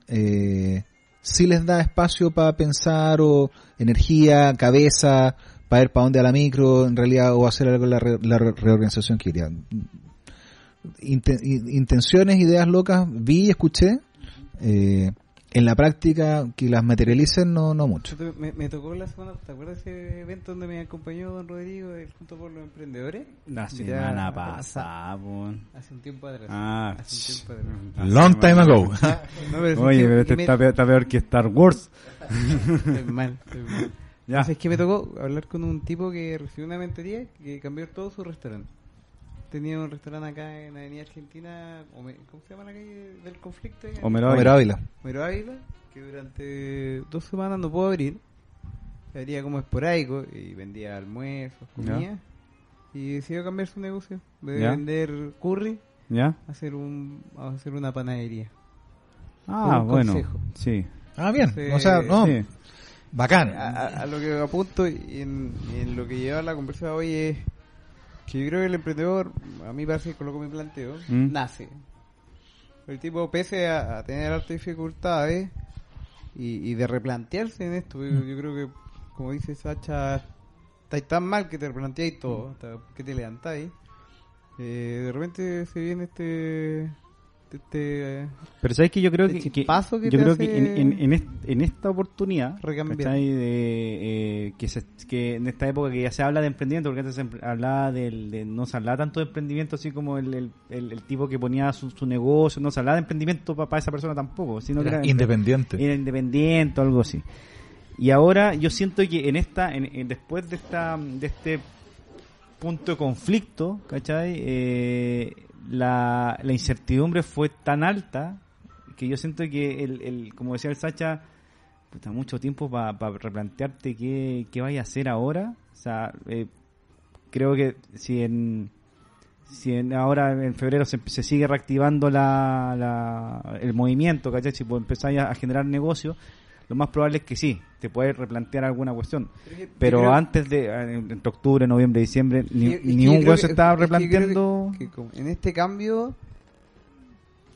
eh, sí les da espacio para pensar o energía, cabeza, para ver para dónde a la micro, en realidad, o hacer algo la, re- la re- reorganización que quería. Inte- i- intenciones, ideas locas, vi escuché. eh, en la práctica, que las materialicen, no, no mucho. Me, me tocó la semana, ¿te acuerdas de ese evento donde me acompañó don Rodrigo del Junto por los Emprendedores? La Ya, semana pasada. Hace un tiempo atrás. Ah, hace un tiempo atrás. Long time ago. No, pero Oye, pero este me- está peor, está peor que Star Wars. Estoy mal, estoy mal. Ya. Entonces, es que me tocó hablar con un tipo que recibió una mentoría que cambió todo su restaurante. Tenía un restaurante acá en Avenida Argentina, ¿cómo se llama la calle del conflicto? Homero Homero Ávila. Homero Ávila, que durante dos semanas no pudo abrir. Abría como esporádico y vendía almuerzos, Ya. comida. Y decidió cambiar su negocio. De Ya. vender curry, ¿Ya? a hacer, un, a hacer una panadería. Ah, un bueno. consejo. Sí. Ah, bien. O sea, no, Sí. bacán. A, lo que apunto y en, y en lo que lleva la conversa hoy es que yo creo que el emprendedor, a mí parece que coloco mi planteo, Mm. nace. El tipo, pese a, a tener altas dificultades y, y de replantearse en esto, yo, yo creo que, como dice Sacha, estáis tan mal que te replanteáis todo, que te levantáis. Eh, de repente se viene este este, Pero sabes que yo creo que, que- chispazo que yo te creo que en, en- en est- en esta oportunidad. De, eh, que, se- que en esta época que ya se habla de emprendimiento porque antes se hablaba del, de, no se hablaba tanto de emprendimiento así como el, el, el- el tipo que ponía su, su negocio no se hablaba de emprendimiento para esa persona tampoco sino que Era independiente. era independiente o algo así y ahora yo siento que en esta en, en- después de esta de este punto de conflicto ¿cachai? Eh, la, la incertidumbre fue tan alta que yo siento que el, el como decía el Sacha puta, mucho tiempo para replantearte qué, qué vaya a hacer ahora o sea eh, creo que si en si en, ahora en febrero se, se sigue reactivando la, la- el movimiento, ¿cachai? Si empezáis a, a generar negocio, lo más probable es que sí, te puedes replantear alguna cuestión. Pero creo- antes de, eh, entre octubre, noviembre, diciembre, ni, que ni un se estaba que que- replanteando. en este cambio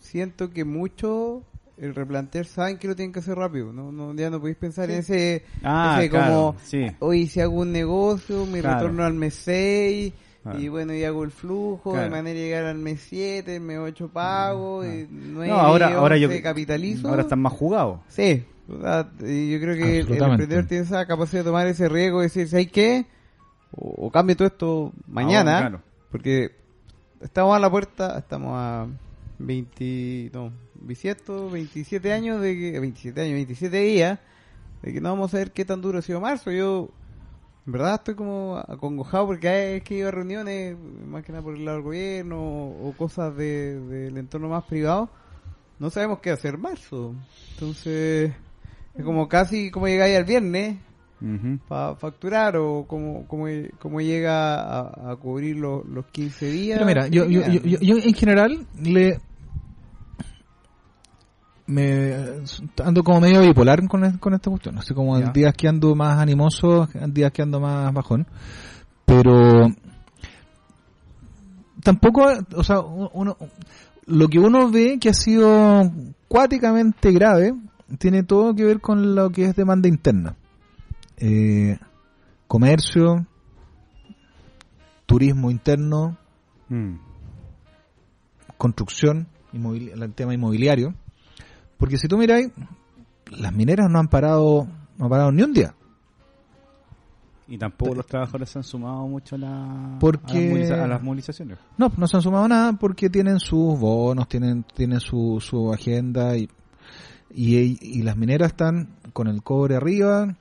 siento que mucho el replantear saben que lo tienen que hacer rápido no, no ya no podéis pensar en ese, Ah, ese claro, como sí. hoy si hago un negocio mi Claro. retorno al mes 6 Y bueno y hago el flujo de manera de llegar al mes 7 el mes 8 pago y 9 No, ahora, ahora yo capitalizo ahora están más jugados. Sí, o sea, y yo creo que el- emprendedor tiene esa capacidad de tomar ese riesgo y decir, ¿sabes qué? O, o cambio todo esto mañana, Ahora, claro. porque estamos a la puerta, estamos a 20, no, 27, 27 años de que, 27 años, 27 días, de que no vamos a ver qué tan duro ha sido marzo. Yo, en verdad, estoy como acongojado porque vez que iba a reuniones, más que nada por el lado del gobierno o, o cosas de- del entorno más privado, no sabemos qué hacer en marzo. Entonces, es como casi como llegáis al viernes Ujú. para facturar o como, como, como llega a, a cubrir los, los 15 días. Pero mira, yo, yo, yo- yo en general le me ando como medio bipolar con, es- con esta cuestión. Sé, como Ya. días que ando más animoso, días que ando más bajón. Pero tampoco, o sea, uno, lo que uno ve que ha sido cuáticamente grave tiene todo que ver con lo que es demanda interna. Eh, comercio, turismo interno, Mm. construcción, el tema inmobiliario. Porque si tú miráis, las mineras no han parado, no han parado ni un día. Y tampoco los trabajadores se han sumado mucho a, la, Porque- a, las, movilizaciones. No, no se han sumado nada porque tienen sus bonos, tienen, tienen su, su agenda y, y, y las mineras están con el cobre arriba,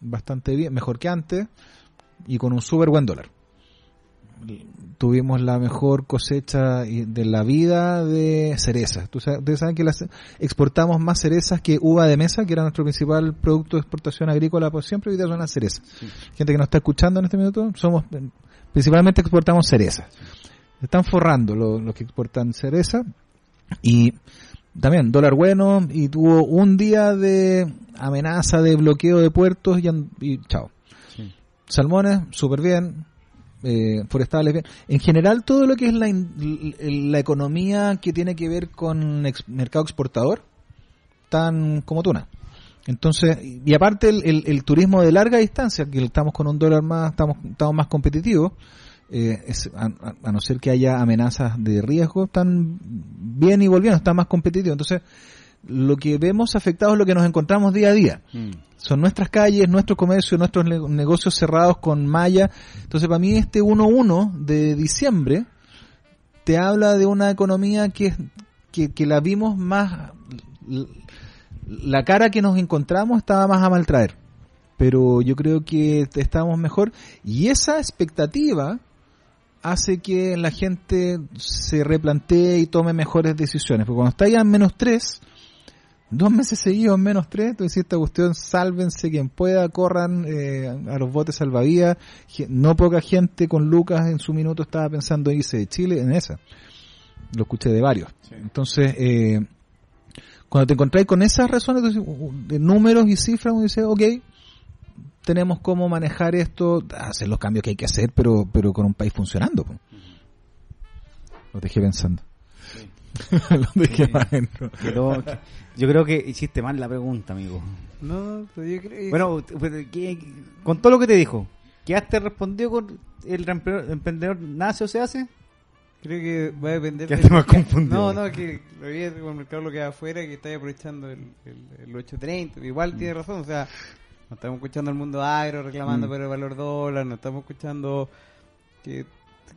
bastante bien, mejor que antes, y con un súper buen dólar. Tuvimos la mejor cosecha de la vida de cerezas. Ustedes saben que las, exportamos más cerezas que uva de mesa, que era nuestro principal producto de exportación agrícola por siempre, hoy día son las cerezas. Gente que nos está escuchando en este minuto, somos principalmente exportamos cerezas. Están forrando lo- los que exportan cereza y también dólar bueno y tuvo un día de amenaza de bloqueo de puertos y, y chao. Sí. Salmones, súper bien. Eh, forestales. En general, todo lo que es la, la economía que tiene que ver con ex- mercado exportador, tan como tuna. Entonces, y aparte el, el- el turismo de larga distancia, que estamos con un dólar más, estamos, estamos más competitivos, eh, a- a no ser que haya amenazas de riesgo, están bien y volviendo, están más competitivos. Entonces, lo que vemos afectado es lo que nos encontramos día a día. Mm. Son nuestras calles, nuestro comercio, nuestros ne- negocios cerrados con malla. Entonces, para mí este 1-1 de diciembre te habla de una economía que, que, que la vimos más... La cara que nos encontramos estaba más a mal traer. Pero yo creo que estábamos mejor. Y esa expectativa hace que la gente se replantee y tome mejores decisiones. Porque cuando está ya en menos 3, dos meses seguidos en menos 3, tú decís esta cuestión, sálvense quien pueda, corran eh, a los botes salvavidas. No poca gente con Lucas en su minuto estaba pensando en irse de Chile en esa. Lo escuché de varios. Entonces, eh, cuando te encontráis con esas razones uh, de números y cifras, uno dice, ok, tenemos cómo manejar esto, hacer los cambios que hay que hacer, pero pero con un país funcionando. Lo dejé pensando. Lo más adentro. Que- yo creo que hiciste mal la pregunta, amigo. No, pero yo creo Bueno, ¿qué- con todo lo que te dijo, ¿quedaste respondido con el empre- emprendedor nace o se hace? Creo que va a depender Quedaste más confundido. No, no, que lo vi con el mercado lo que hay afuera que está aprovechando el, el, el 830. Igual tiene razón, o sea, no estamos escuchando al mundo agro reclamando Mm. por el valor dólar, no estamos escuchando que,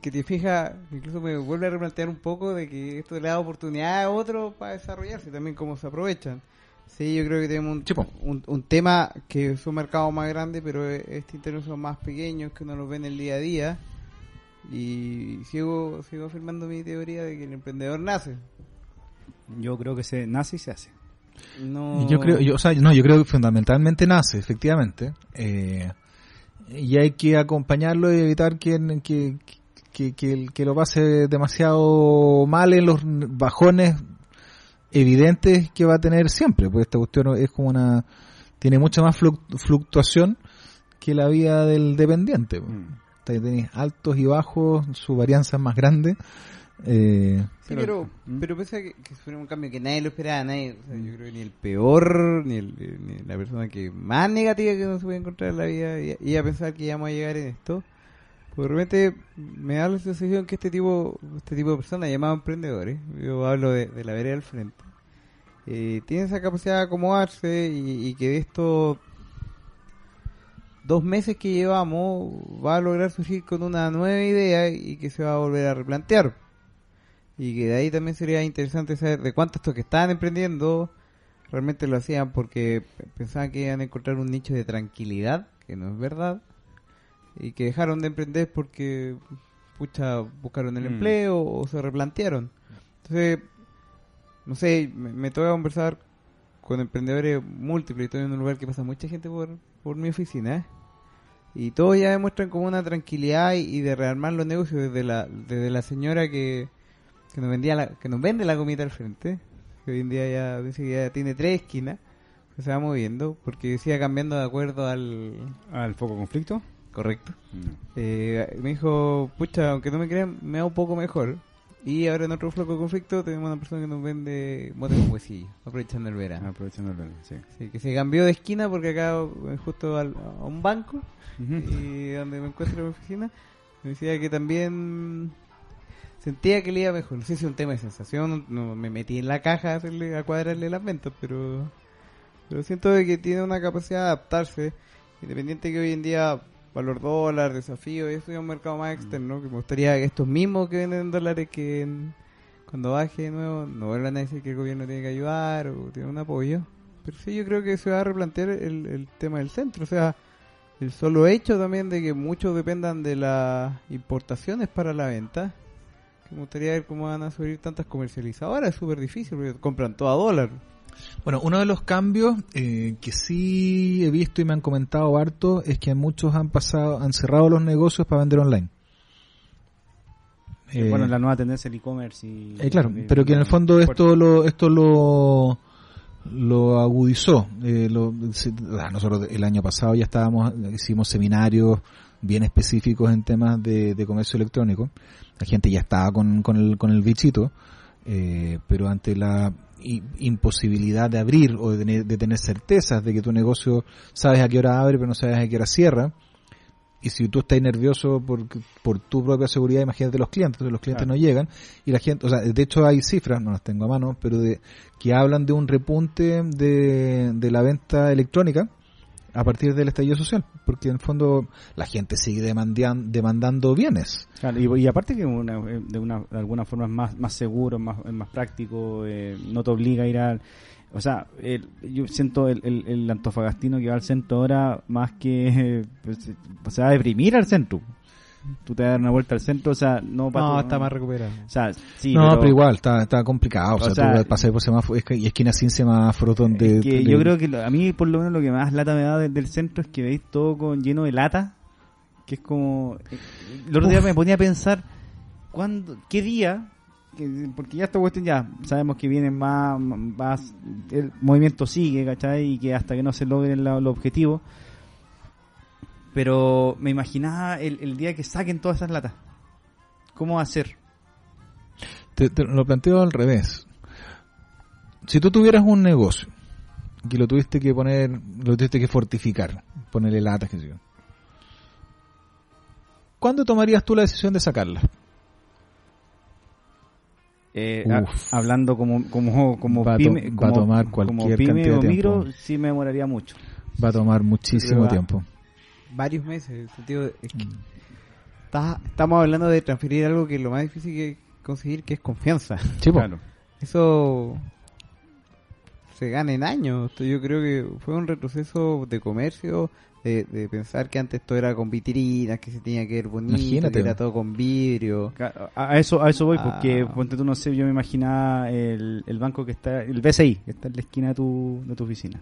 que te fijas, incluso me vuelve a replantear un poco de que esto le da oportunidad a otros para desarrollarse, también cómo se aprovechan. Sí, yo creo que tenemos un, tema que es un mercado más grande, pero este interés son más pequeños que uno los ve en el día a día. Y sigo, sigo afirmando mi teoría de que el emprendedor nace. Yo creo que se nace y se hace. No... Yo creo, yo, o sea, no, yo creo que fundamentalmente nace, efectivamente. Eh, y hay que acompañarlo y evitar que, que, que, que, que lo pase demasiado mal en los bajones evidentes que va a tener siempre. Pues esta cuestión es como una. tiene mucha más fluc- fluctuación que la vida del dependiente. pues. Mm. Tenéis altos y bajos, su varianza es más grande. Eh, Sí, Pero- pero, ¿Mm? pero pese a que, que fue un cambio que nadie lo esperaba, nadie, o sea, yo creo que ni el peor, ni, el, ni la persona que más negativa que uno se puede encontrar en la vida, y, y a pensar que íbamos a llegar en esto, pues de me da la sensación que este tipo, este tipo de personas llamados emprendedores, yo hablo de, la vereda del frente, eh, tienen esa capacidad de acomodarse y, y que de estos dos meses que llevamos va a lograr surgir con una nueva idea y que se va a volver a replantear. Y que de ahí también sería interesante saber de cuántos estos que estaban emprendiendo realmente lo hacían porque pensaban que iban a encontrar un nicho de tranquilidad, que no es verdad, y que dejaron de emprender porque, pucha, buscaron el Mm. empleo o se replantearon. Entonces, no sé, me, me toca conversar con emprendedores múltiples, estoy en un lugar que pasa mucha gente por, por mi oficina, ¿eh? Y todos ya demuestran como una tranquilidad y, y de rearmar los negocios desde la, desde la señora que, que nos vendía la, que nos vende la comida al frente, que hoy en día ya dice que ya tiene tres esquinas, que se va moviendo, porque sigue cambiando de acuerdo al ¿Al foco conflicto? Correcto. Mm. Eh, me dijo, pucha, aunque no me crean, me da un poco mejor. Y ahora en otro flaco conflicto tenemos una persona que nos vende motes con huesillo, aprovechando el verano. Aprovechando el verano, sí. Sí, que se cambió de esquina porque acá eh, justo al- a un banco y donde me encuentro en mi oficina me decía que también sentía que le iba mejor. No sé si es un tema de sensación, no me metí en la caja a, hacerle, a cuadrarle las ventas, pero, pero siento de que tiene una capacidad de adaptarse, independiente que hoy en día valor dólar, desafío, eso es un mercado más externo, que me gustaría que estos mismos que venden en dólares que en- cuando baje de nuevo no vuelvan a decir que el gobierno tiene que ayudar o tiene un apoyo. Pero sí, yo creo que se va a replantear el, el tema del centro. O sea, el solo hecho también de que muchos dependan de las importaciones para la venta. Que me gustaría ver cómo van a subir tantas comercializadoras. Es súper difícil porque compran todo a dólar. Bueno, uno de los cambios eh, que sí he visto y me han comentado harto es que muchos han pasado, han cerrado los negocios para vender online. Eh, bueno, la nueva tendencia del e-commerce y... eh, claro, de- pero que en el fondo esto lo, esto lo, lo agudizó. Eh, lo- ah, nosotros el año pasado ya estábamos, hicimos seminarios bien específicos en temas de, de comercio electrónico. La gente ya estaba con, con, el, con el bichito, eh, pero ante la imposibilidad de abrir o de tener, de tener certezas de que tu negocio sabes a qué hora abre pero no sabes a qué hora cierra, y si tú estás nervioso por, por tu propia seguridad, imagínate los clientes, los clientes Claro. no llegan. Y la gente, o sea, de hecho hay cifras, no las tengo a mano, pero de que hablan de un repunte de, de la venta electrónica a partir del estallido social, porque en el fondo la gente sigue demandian- demandando bienes. Claro, y, aparte que una- eh, de, una, de alguna forma es más, más seguro, más, más práctico, eh, no te obliga a ir al... O sea, el- yo siento el, el, el antofagastino que va al centro ahora más que... eh, pues, se va a deprimir al centro. Tú te vas a dar una vuelta al centro, o sea, no para... no, está más recuperado. O sea, sí, no, pero, pero, igual, está, está complicado. O, O sea, sea, tú pasas por semáforo, es que- y esquina sin semáforos donde... es que le- yo creo que lo- a mí por lo menos lo que más lata me da de- del centro es que veis todo con lleno de lata, que es como... eh, El otro día me ponía a pensar, ¿cuándo, qué día? que- porque ya esta cuestión ya sabemos que vienen más, más el movimiento sigue, ¿cachai? Y que hasta que no se logren los objetivos. Pero me imaginaba el, el día que saquen todas esas latas. ¿Cómo va a ser? Te, te lo planteo al revés. Si tú tuvieras un negocio que lo tuviste que poner, lo tuviste que fortificar, ponerle latas, qué sé yo. ¿Cuándo tomarías tú la decisión de sacarla? eh, a- hablando como como como Va pyme, va a como- tomar como cualquier pyme cantidad o de micro, tiempo. sí me demoraría mucho. Va a tomar muchísimo va- tiempo. Varios meses. en el sentido de- es que está- estamos hablando de transferir algo que es lo más difícil que conseguir, que es confianza. Sí. Claro. Eso se gana en años. Yo creo que fue un retroceso de comercio, de, de pensar que antes todo era con vitrinas, que se tenía que ver bonito, Imagínate. que era todo con vidrio. A a eso, a eso voy, Ah. porque ponte tú, no sé, yo me imaginaba el, el banco que está, el BCI, que está en la esquina de tu, de tu oficina.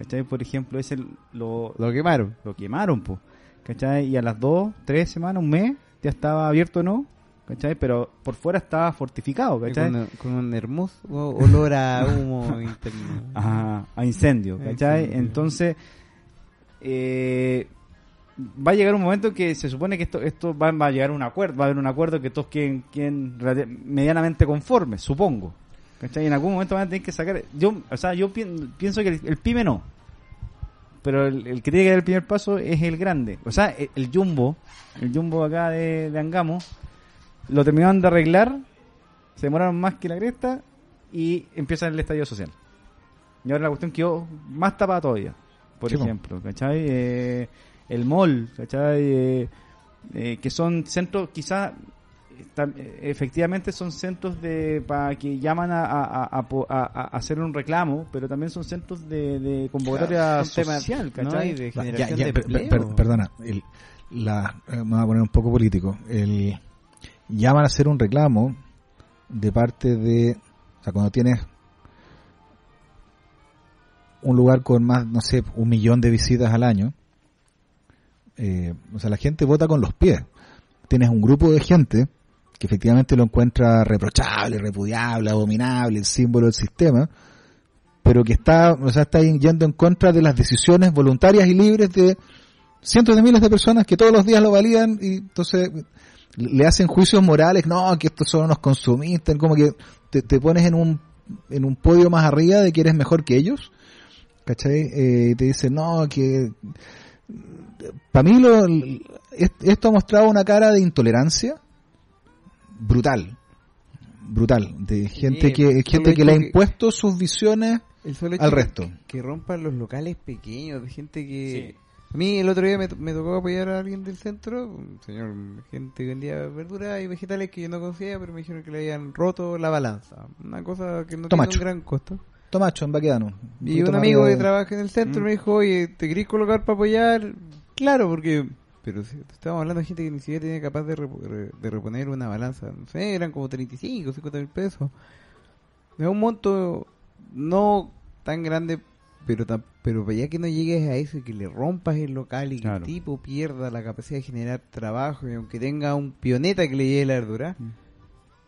¿Cachai? Por ejemplo, ese lo, Lo quemaron. lo quemaron, pues. ¿Cachai? Y a las dos, tres semanas, un mes, ya estaba abierto o no. ¿Cachai? Pero por fuera estaba fortificado, ¿cachai? Con, con un hermoso olor a humo interno. a, a incendio, ¿cachai? incendio. Entonces, eh, va a llegar un momento que se supone que esto, esto va, va a llegar a un acuerdo, va a haber un acuerdo que todos queden, queden medianamente conformes, supongo. ¿Cachai? En algún momento van a tener que sacar, yo, o sea, yo pien- pienso que el, el pyme no, pero el, el que tiene que dar el primer paso es el grande. O sea, el, el jumbo, el jumbo acá de, de Angamo, lo terminaron de arreglar, se demoraron más que la cresta y empieza el estallido social. Y ahora la cuestión quedó más tapada todavía, por ejemplo, ¿cachai? Eh, el mall, ¿cachai? Eh, eh, que son centros, quizás efectivamente son centros de para que llaman a, a, a- a po- a- a hacer un reclamo, pero también son centros de, de convocatoria temas, social, ¿no? ¿cachai? Y de generación ya, ya, de per- per- empleo. per- perdona, el, la, eh, me voy a poner un poco político. El, llaman a hacer un reclamo de parte de, o sea, cuando tienes un lugar con más, no sé, un millón de visitas al año, eh, o sea, la gente vota con los pies. Tienes un grupo de gente que efectivamente lo encuentra reprochable, repudiable, abominable, el símbolo del sistema, pero que está, o sea, está yendo en contra de las decisiones voluntarias y libres de cientos de miles de personas que todos los días lo validan y entonces le hacen juicios morales, no, que estos son unos consumistas, como que te, pones en un, en un podio más arriba de que eres mejor que ellos, ¿cachai? Eh, te dicen, no, que... Para mí lo, es- esto ha mostrado una cara de intolerancia brutal, brutal, de gente Sí, que gente que le ha que- impuesto sus visiones El solo hecho al resto. Que rompan los locales pequeños, de gente que... Sí. A mí el otro día me, me tocó apoyar a alguien del centro, un señor, gente que vendía verduras y vegetales que yo no conocía, pero me dijeron que le habían roto la balanza. Una cosa que no Tomacho. tiene un gran costo. Tomacho, en Baquedano. Y un amigo arriba que de- trabaja en el centro Mm. me dijo, oye, ¿te querés colocar para apoyar? Claro, porque... Pero si estamos hablando de gente que ni siquiera tenía capaz de, repo- re- de reponer una balanza. No sé, eran como 35, 50 mil pesos. Es un monto no tan grande, pero tan, pero allá que no llegues a eso y que le rompas el local y que Claro. el tipo pierda la capacidad de generar trabajo y aunque tenga un pioneta que le lleve la verdura, Mm.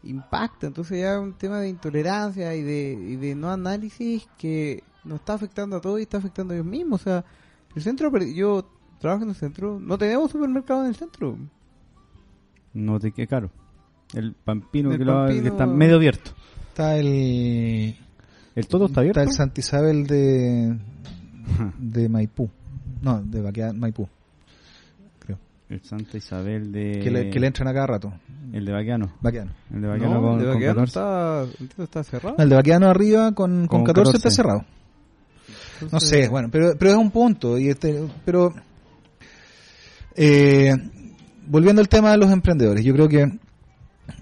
impacta. Entonces ya es un tema de intolerancia y de, y de no análisis que nos está afectando a todos y está afectando a ellos mismos. O sea, el centro, yo trabajo en el centro, no tenemos supermercado en el centro. No te quede caro. El Pampino, El que, lo- Pampino- que está medio abierto. Está el... ¿El todo está abierto? Está el Santa Isabel de, de Maipú. No, de Baquedano, Maipú. Creo. El Santa Isabel de... Que, le, que le entran a cada rato. El de Baquiano. Baquedano. El de Baquiano No, con, el de con 14. está, cerrado. El de Baquedano arriba con, con, Con 14, está 14. cerrado. No sé, bueno, pero, pero es un punto. y este Pero... Eh, volviendo al tema de los emprendedores, yo creo que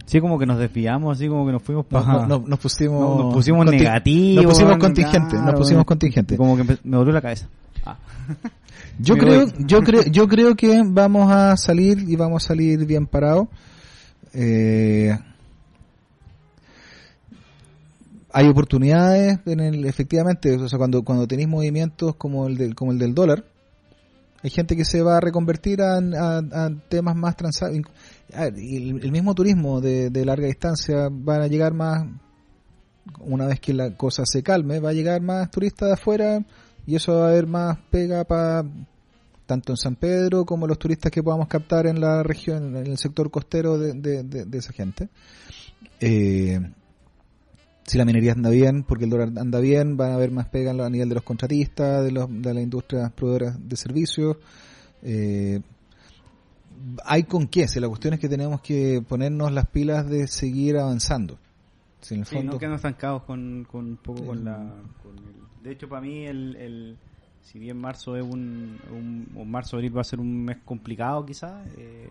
Sí, como que nos desviamos, así como que nos fuimos nos, para... nos- nos pusimos... No, nos pusimos conti- negativos. Nos pusimos weón, contingentes, nos claro, pusimos weón. contingentes. Como que me dolió la cabeza. Ah. Yo Me creo, voy. yo creo, yo creo que vamos a salir y vamos a salir bien parados. Eh, hay oportunidades en el, efectivamente, o sea, cuando, cuando tenéis movimientos como el del, como el del dólar, hay gente que se va a reconvertir a, temas más transables. El, el mismo turismo de, de larga distancia van a llegar más, una vez que la cosa se calme, va a llegar más turistas de afuera y eso va a haber más pega para tanto en San Pedro como los turistas que podamos captar en la región, en el sector costero de, de- de- de esa gente. Eh, si la minería anda bien, porque el dólar anda bien, van a haber más pega a nivel de los contratistas, de, los, de las industrias proveedoras de servicios. Eh, hay con qué, si la cuestión es que tenemos que ponernos las pilas de seguir avanzando. Si en el Sí, fondo, no quedan estancados con, con un poco con la... con el- de hecho, para mí, el, el, si bien marzo es un, un, o marzo abril va a ser un mes complicado quizás, eh,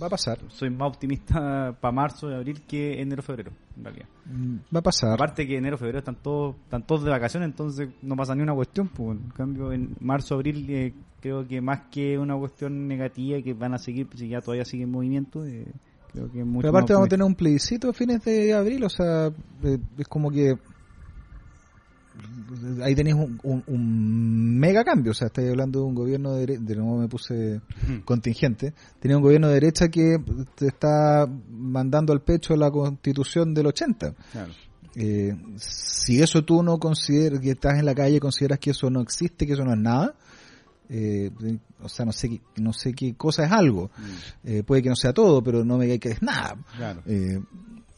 va a pasar. soy más optimista para marzo y abril que enero febrero, en realidad. Mm, Va a pasar. Aparte que enero febrero están todos están todos de vacaciones, entonces no pasa ni una cuestión. Pues. En cambio, en marzo abril eh, creo que más que una cuestión negativa que van a seguir, si ya todavía sigue en movimiento, eh, creo que es mucho Pero aparte vamos a tener un plebiscito a fines de abril, o sea, eh, es como que ahí tenéis un, un- un mega cambio, o sea, estáis hablando de un gobierno de, de nuevo me puse contingente, tenía un gobierno de derecha que te está mandando al pecho la constitución del 80. Claro. Eh, si eso tú no consideras que estás en la calle, consideras que eso no existe, que eso no es nada, eh, o sea, no sé, qué- no sé qué cosa es algo. Eh, puede que no sea todo, pero no me diga que es nada. Claro. Eh,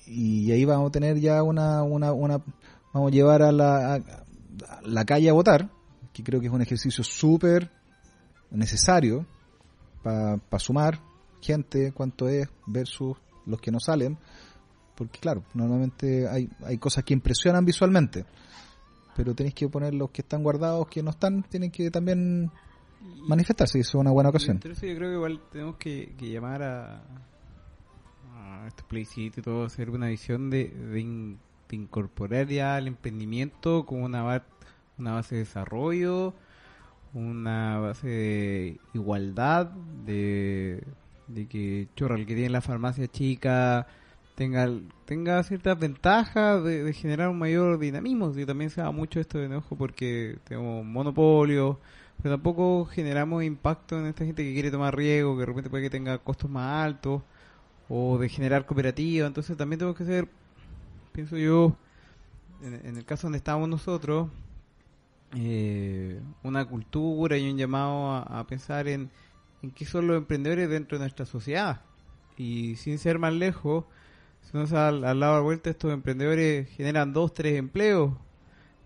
y ahí vamos a tener ya una, una, una vamos a llevar a la, a- la calle a votar, que creo que es un ejercicio súper necesario para sumar gente, cuánto es, versus los que no salen, porque claro, normalmente hay, hay cosas que impresionan visualmente, pero tenéis que poner los que están guardados, que no están, tienen que también manifestarse, y eso es una buena ocasión. Entonces yo creo que igual tenemos que, que llamar a, a este plebiscito y todo, hacer una visión de, de, in- de incorporar ya el emprendimiento como una, ba- una base de desarrollo, una base de igualdad, de, de que chorra, el que tiene la farmacia chica tenga tenga ciertas ventajas de, generar un mayor dinamismo. Y también se da mucho esto de enojo porque tenemos monopolio, pero tampoco generamos impacto en esta gente que quiere tomar riesgo, que de repente puede que tenga costos más altos, o de generar cooperativas. Entonces también tenemos que hacer, pienso yo, en, el caso donde estamos nosotros, eh, una cultura y un llamado a, pensar en, en qué son los emprendedores dentro de nuestra sociedad. Y sin ser más lejos, si da al, al lado de la vuelta, estos emprendedores generan dos, tres empleos,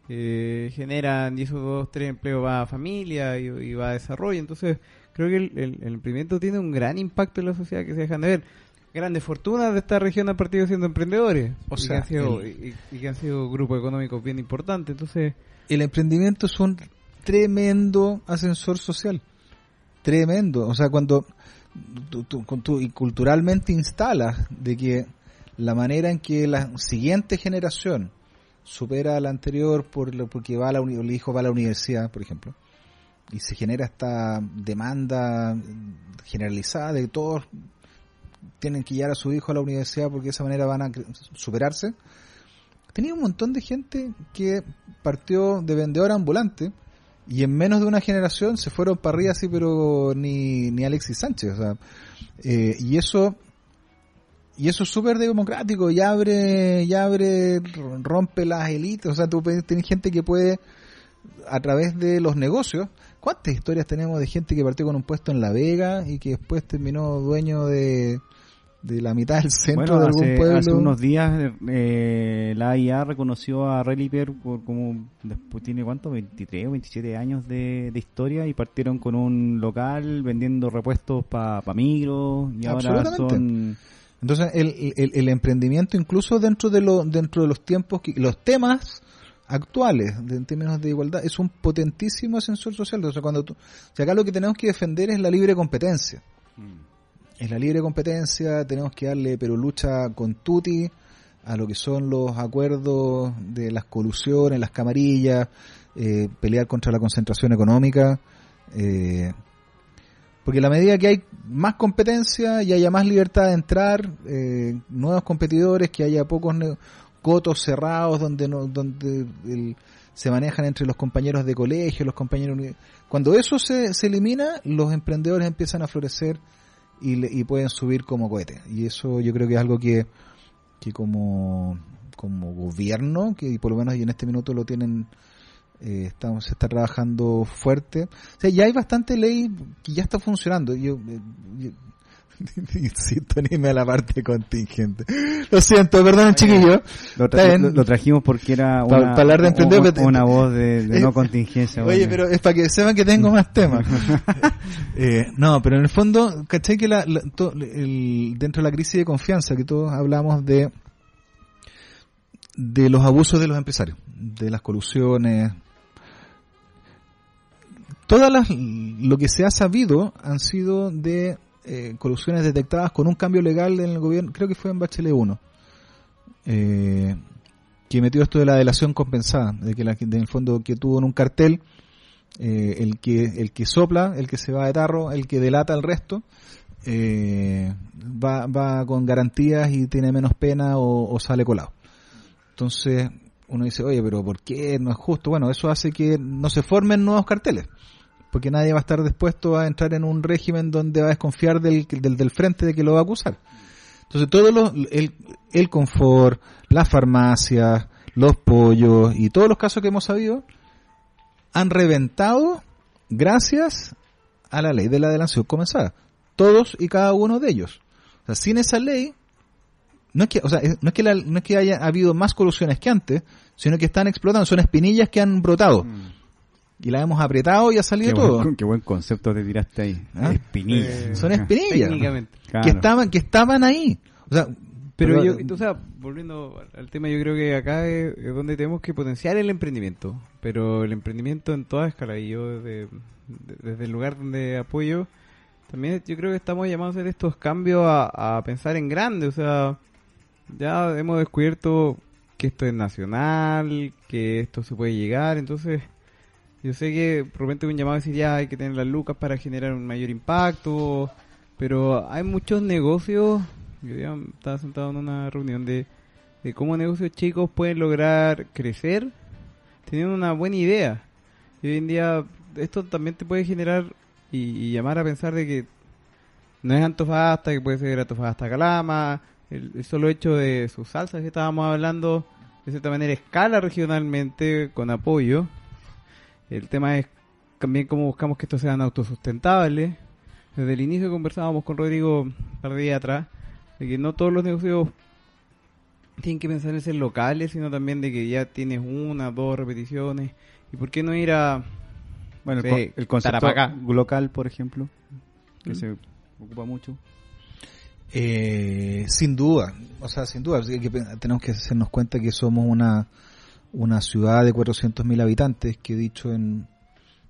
eh, generan y esos dos, tres empleos va a familia y, y va a desarrollo. Entonces, creo que el emprendimiento tiene un gran impacto en la sociedad que se dejan de ver. Grandes fortunas de esta región han partido siendo emprendedores O y, sea, que han sido, el- y, y que han sido grupos económicos bien importantes. Entonces, el emprendimiento es un tremendo ascensor social. Tremendo. O sea, cuando tú, tú- tú- y culturalmente instalas de que la manera en que la siguiente generación supera a la anterior por lo, porque va a la, el hijo va a la universidad, por ejemplo, y se genera esta demanda generalizada de todos tienen que llevar a su hijo a la universidad porque de esa manera van a superarse. Tenía un montón de gente que partió de vendedor ambulante y en menos de una generación se fueron para arriba así, pero ni, ni Alexis Sánchez. O sea, eh, y eso y eso es súper democrático y abre, y abre, rompe las élites. O sea, tú tienes gente que puede, a través de los negocios, ¿cuántas historias tenemos de gente que partió con un puesto en La Vega y que después terminó dueño de, de la mitad del centro Bueno, de algún hace, pueblo? hace unos días eh, la AIA reconoció a Reliper por como después tiene cuánto 23 o 27 años de, de historia y partieron con un local vendiendo repuestos para pa Migros y ahora son Entonces, el, el, el emprendimiento, incluso dentro de, lo, dentro de los tiempos, que, los temas actuales, de- en términos de igualdad, es un potentísimo ascensor social. O sea, cuando tú, o sea, acá lo que tenemos que defender es la libre competencia. Es la libre competencia, tenemos que darle, pero lucha con tuti a lo que son los acuerdos de las colusiones, las camarillas, eh, pelear contra la concentración económica. Eh, porque la medida que hay más competencia y haya más libertad de entrar, eh, nuevos competidores, que haya pocos cotos cerrados donde no, donde el- se manejan entre los compañeros de colegio, los compañeros cuando eso se, se elimina, los emprendedores empiezan a florecer y, le- y pueden subir como cohete. Y eso yo creo que es algo que, que como, como gobierno, que por lo menos en este minuto lo tienen eh, estamos, se está trabajando fuerte. O sea, ya hay bastante ley que ya está funcionando. Yo, eh, yo- insisto, anime a la parte contingente. Lo siento, perdón, chiquillo. lo, Está tra- bien. lo- lo trajimos porque era una, pa hablar de emprendedor, una, voz de, de Eh, no contingencia. Oye, bueno. pero es para que sepan que tengo más temas. Eh, no, pero en el fondo, ¿cachai? Que la, la- to- el- dentro de la crisis de confianza que todos hablamos de de los abusos de los empresarios, de las colusiones. Todas las, lo que se ha sabido han sido de eh, colusiones detectadas con un cambio legal en el gobierno, creo que fue en Bachelet 1, eh, que metió esto de la delación compensada, de que la, en el fondo que tuvo en un cartel eh, el que el que sopla, el que se va de tarro, el que delata al resto, eh, va, va con garantías y tiene menos pena o, o sale colado. Entonces uno dice, oye, pero ¿por qué no es justo? Bueno, eso hace que no se formen nuevos carteles porque nadie va a estar dispuesto a entrar en un régimen donde va a desconfiar del, del, del frente de que lo va a acusar. Entonces, todo lo, el, el confort, las farmacias, los pollos y todos los casos que hemos sabido han reventado gracias a la ley de la delación comenzada. Todos y cada uno de ellos. O sea, sin esa ley, no es que, o sea, no es que, la, no es que haya habido más colusiones que antes, sino que están explotando, son espinillas que han brotado. Mm y la hemos apretado y ha salido qué todo. Buen, qué buen concepto te tiraste ahí. ¿Ah? Espinillas. Eh, Son espinillas Técnicamente. que estaban que estaban ahí. O sea, Pero yo, o sea, volviendo al tema, yo creo que acá es, es donde tenemos que potenciar el emprendimiento. Pero el emprendimiento en toda escala. Y yo desde, desde el lugar donde apoyo, también yo creo que estamos llamados a hacer estos cambios a, a pensar en grande. O sea, ya hemos descubierto que esto es nacional, que esto se puede llegar. Entonces, yo sé que probablemente un llamado decir ya hay que tener las lucas para generar un mayor impacto, pero hay muchos negocios. Yo ya estaba sentado en una reunión de, de cómo negocios chicos pueden lograr crecer teniendo una buena idea. Y hoy en día esto también te puede generar y, y llamar a pensar de que no es Antofagasta, que puede ser Antofagasta Calama, el, el solo hecho de sus salsas que estábamos hablando, de cierta manera escala regionalmente con apoyo. El tema es también cómo buscamos que estos sean autosustentables. Desde el inicio conversábamos con Rodrigo un par de días atrás de que no todos los negocios tienen que pensar en ser locales, sino también de que ya tienes una, dos repeticiones. ¿Y por qué no ir a... Bueno, co- el concepto Tarapacá. local, por ejemplo, que Mm. se ocupa mucho. Eh, sin duda, o sea, sin duda, tenemos que hacernos cuenta que somos una, una ciudad de 400.000 habitantes, que dicho en,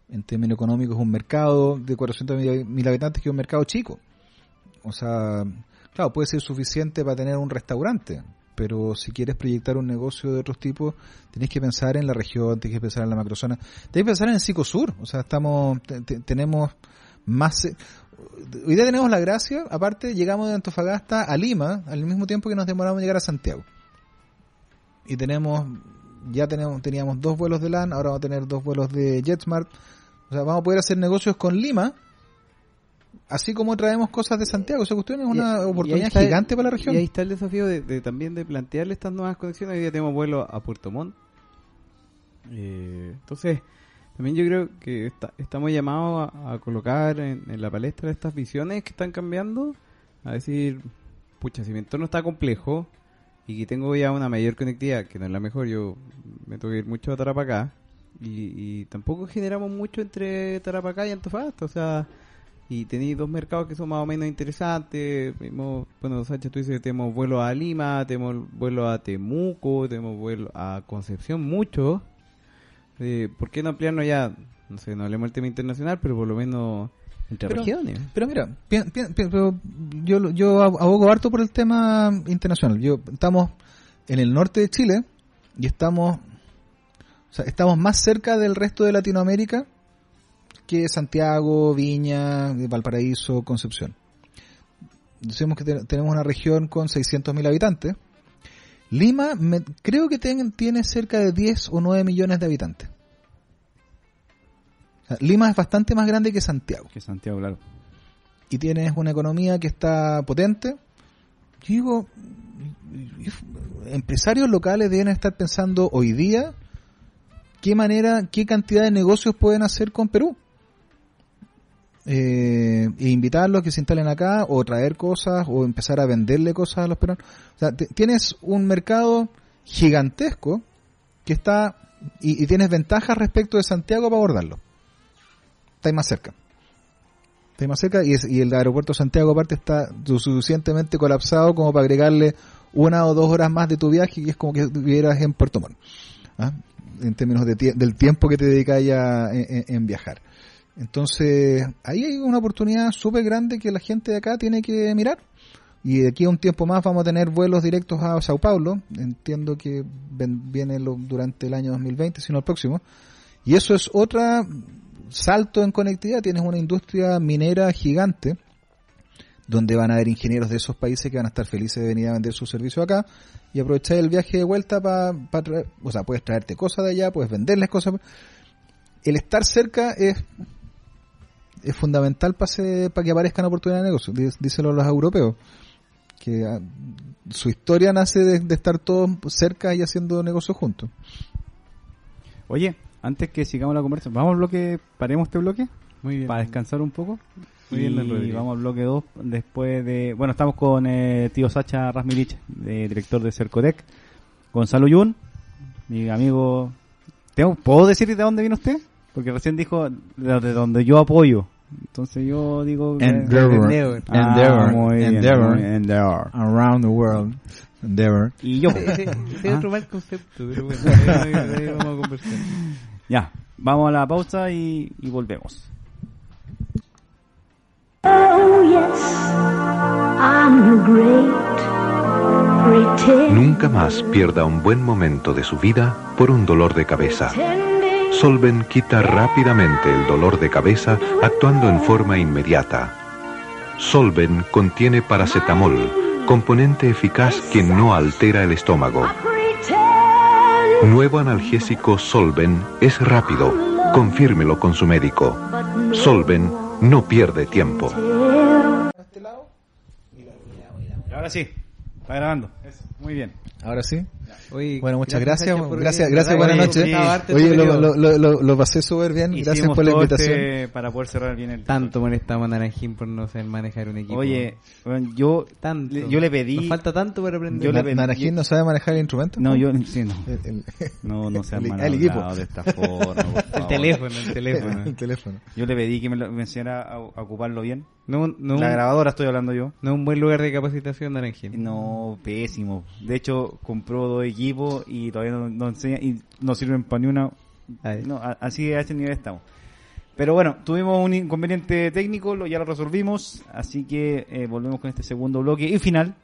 en términos económicos es un mercado de 400.000 habitantes que es un mercado chico. O sea, claro, puede ser suficiente para tener un restaurante, pero si quieres proyectar un negocio de otros tipos, tenés que pensar en la región, tenés que pensar en la macrozona, tenés que pensar en el Psicosur, o sea, estamos, te- te- tenemos más, eh, hoy día tenemos la gracia, aparte llegamos de Antofagasta a Lima al mismo tiempo que nos demoramos en llegar a Santiago. Y tenemos, ya tenemos, teníamos dos vuelos de LAN, ahora vamos a tener dos vuelos de JetSmart. O sea, vamos a poder hacer negocios con Lima, así como traemos cosas de Santiago. Esa cuestión es una y oportunidad gigante para la región. Y ahí está el desafío de, de también de plantearle estas nuevas conexiones. Hoy día tenemos vuelo a Puerto Montt. Eh, entonces, también yo creo que está- estamos llamados a, a colocar en, en la palestra estas visiones que están cambiando. A decir, pucha, si mi entorno está complejo y que tengo ya una mayor conectividad, que no es la mejor, yo me tengo que ir mucho a Tarapacá. Y, y tampoco generamos mucho entre Tarapacá y Antofagasta. O sea, y tenéis dos mercados que son más o menos interesantes. Mismo, bueno, Sánchez, tú dices que tenemos vuelo a Lima, tenemos vuelo a Temuco, tenemos vuelo a Concepción, mucho. Eh, ¿Por qué no ampliarnos ya? No sé, no hablemos del tema internacional, pero por lo menos entre Pero- regiones. Pero mira, pi- pi- pi- pero yo, yo ab- abogo harto por el tema internacional. Yo estamos en el norte de Chile y estamos, o sea, estamos más cerca del resto de Latinoamérica que Santiago, Viña, Valparaíso, Concepción. Decimos que te- tenemos una región con 600.000 habitantes. Lima me- creo que ten- tiene cerca de 10 o 9 millones de habitantes. Lima es bastante más grande que Santiago Que Santiago, claro. y tienes una economía que está potente, yo digo, empresarios locales deben estar pensando hoy día qué manera, qué cantidad de negocios pueden hacer con Perú. Eh, e invitarlos a que se instalen acá o traer cosas o empezar a venderle cosas a los peruanos. O sea, tienes un mercado gigantesco que está y, y tienes ventajas respecto de Santiago para abordarlo. Está ahí más cerca. Está ahí más cerca y, el aeropuerto Santiago aparte está suficientemente colapsado como para agregarle una o dos horas más de tu viaje y es como que estuvieras en Puerto Montt. ¿ah? En términos de del tiempo que te dedicas ya en, en- en viajar. Entonces, ahí hay una oportunidad súper grande que la gente de acá tiene que mirar. Y de aquí a un tiempo más vamos a tener vuelos directos a Sao Paulo. Entiendo que viene lo- durante el año 2020, sino el próximo. Y eso es otra salto en conectividad. Tienes una industria minera gigante donde van a haber ingenieros de esos países que van a estar felices de venir a vender su servicio acá y aprovechar el viaje de vuelta para traer, o sea, puedes traerte cosas de allá, puedes venderles cosas. El estar cerca es es fundamental para que aparezcan oportunidades de negocio, Dí- díselo a los europeos, que ah, su historia nace de, de estar todos cerca y haciendo negocios juntos. Oye, antes que sigamos la conversación, ¿vamos al bloque, paremos este bloque? Muy bien. Para descansar un poco. Muy bien, y Rodrigo. vamos al bloque 2 después de... Bueno, estamos con eh, tío Sacha Rasmirich, de- director de Cercotec. Gonzalo Yun, mi amigo... ¿Tengo, ¿Puedo decir de dónde viene usted? Porque recién dijo de, de donde yo apoyo. Entonces yo digo... Endeavor. Endeavor. Ah, Endeavor. muy bien, Endeavor. muy bien, Endeavor. Around the world. Endeavor. Y yo... Ese ese es Ah. otro mal concepto, pero bueno, ahí vamos a conversar. Ya, vamos a la pausa y, y volvemos. Oh, yes, I'm great. Pretend, Nunca más pierda un buen momento de su vida por un dolor de cabeza. Solven quita rápidamente el dolor de cabeza actuando en forma inmediata. Solven contiene paracetamol, componente eficaz que no altera el estómago. Nuevo analgésico Solven es rápido. Confírmelo con su médico. Solven no pierde tiempo. Ahora sí, está grabando. Muy bien. Ahora sí. Oye, Bueno, muchas gracias. Gracias, gracias, Oye, buenas noches. Oye, este lo, lo, lo, lo- lo pasé súper bien. Gracias Hicimos por la invitación. este para poder cerrar bien el... Tanto molestamos a Naranjín por no saber manejar un equipo. Oye, yo, tanto. le- yo le pedí... Nos falta tanto para aprender. Yo le pedí- Naranjín no sabe manejar el instrumento. No, yo... Sí, no. El, el- No, no se han El- el manejado equipo. de esta forma, el teléfono, el teléfono. el teléfono. Yo le pedí que me, lo- me enseñara a, a ocuparlo bien. No, no, La un, grabadora estoy hablando yo. no un buen lugar de capacitación, Naranjín. No, pésimo. De hecho, compró dos equipos y todavía no, no enseña y no sirven para ni una. No, así a ese nivel estamos. Pero bueno, tuvimos un inconveniente técnico, lo, ya lo resolvimos, así que eh, volvemos con este segundo bloque y final.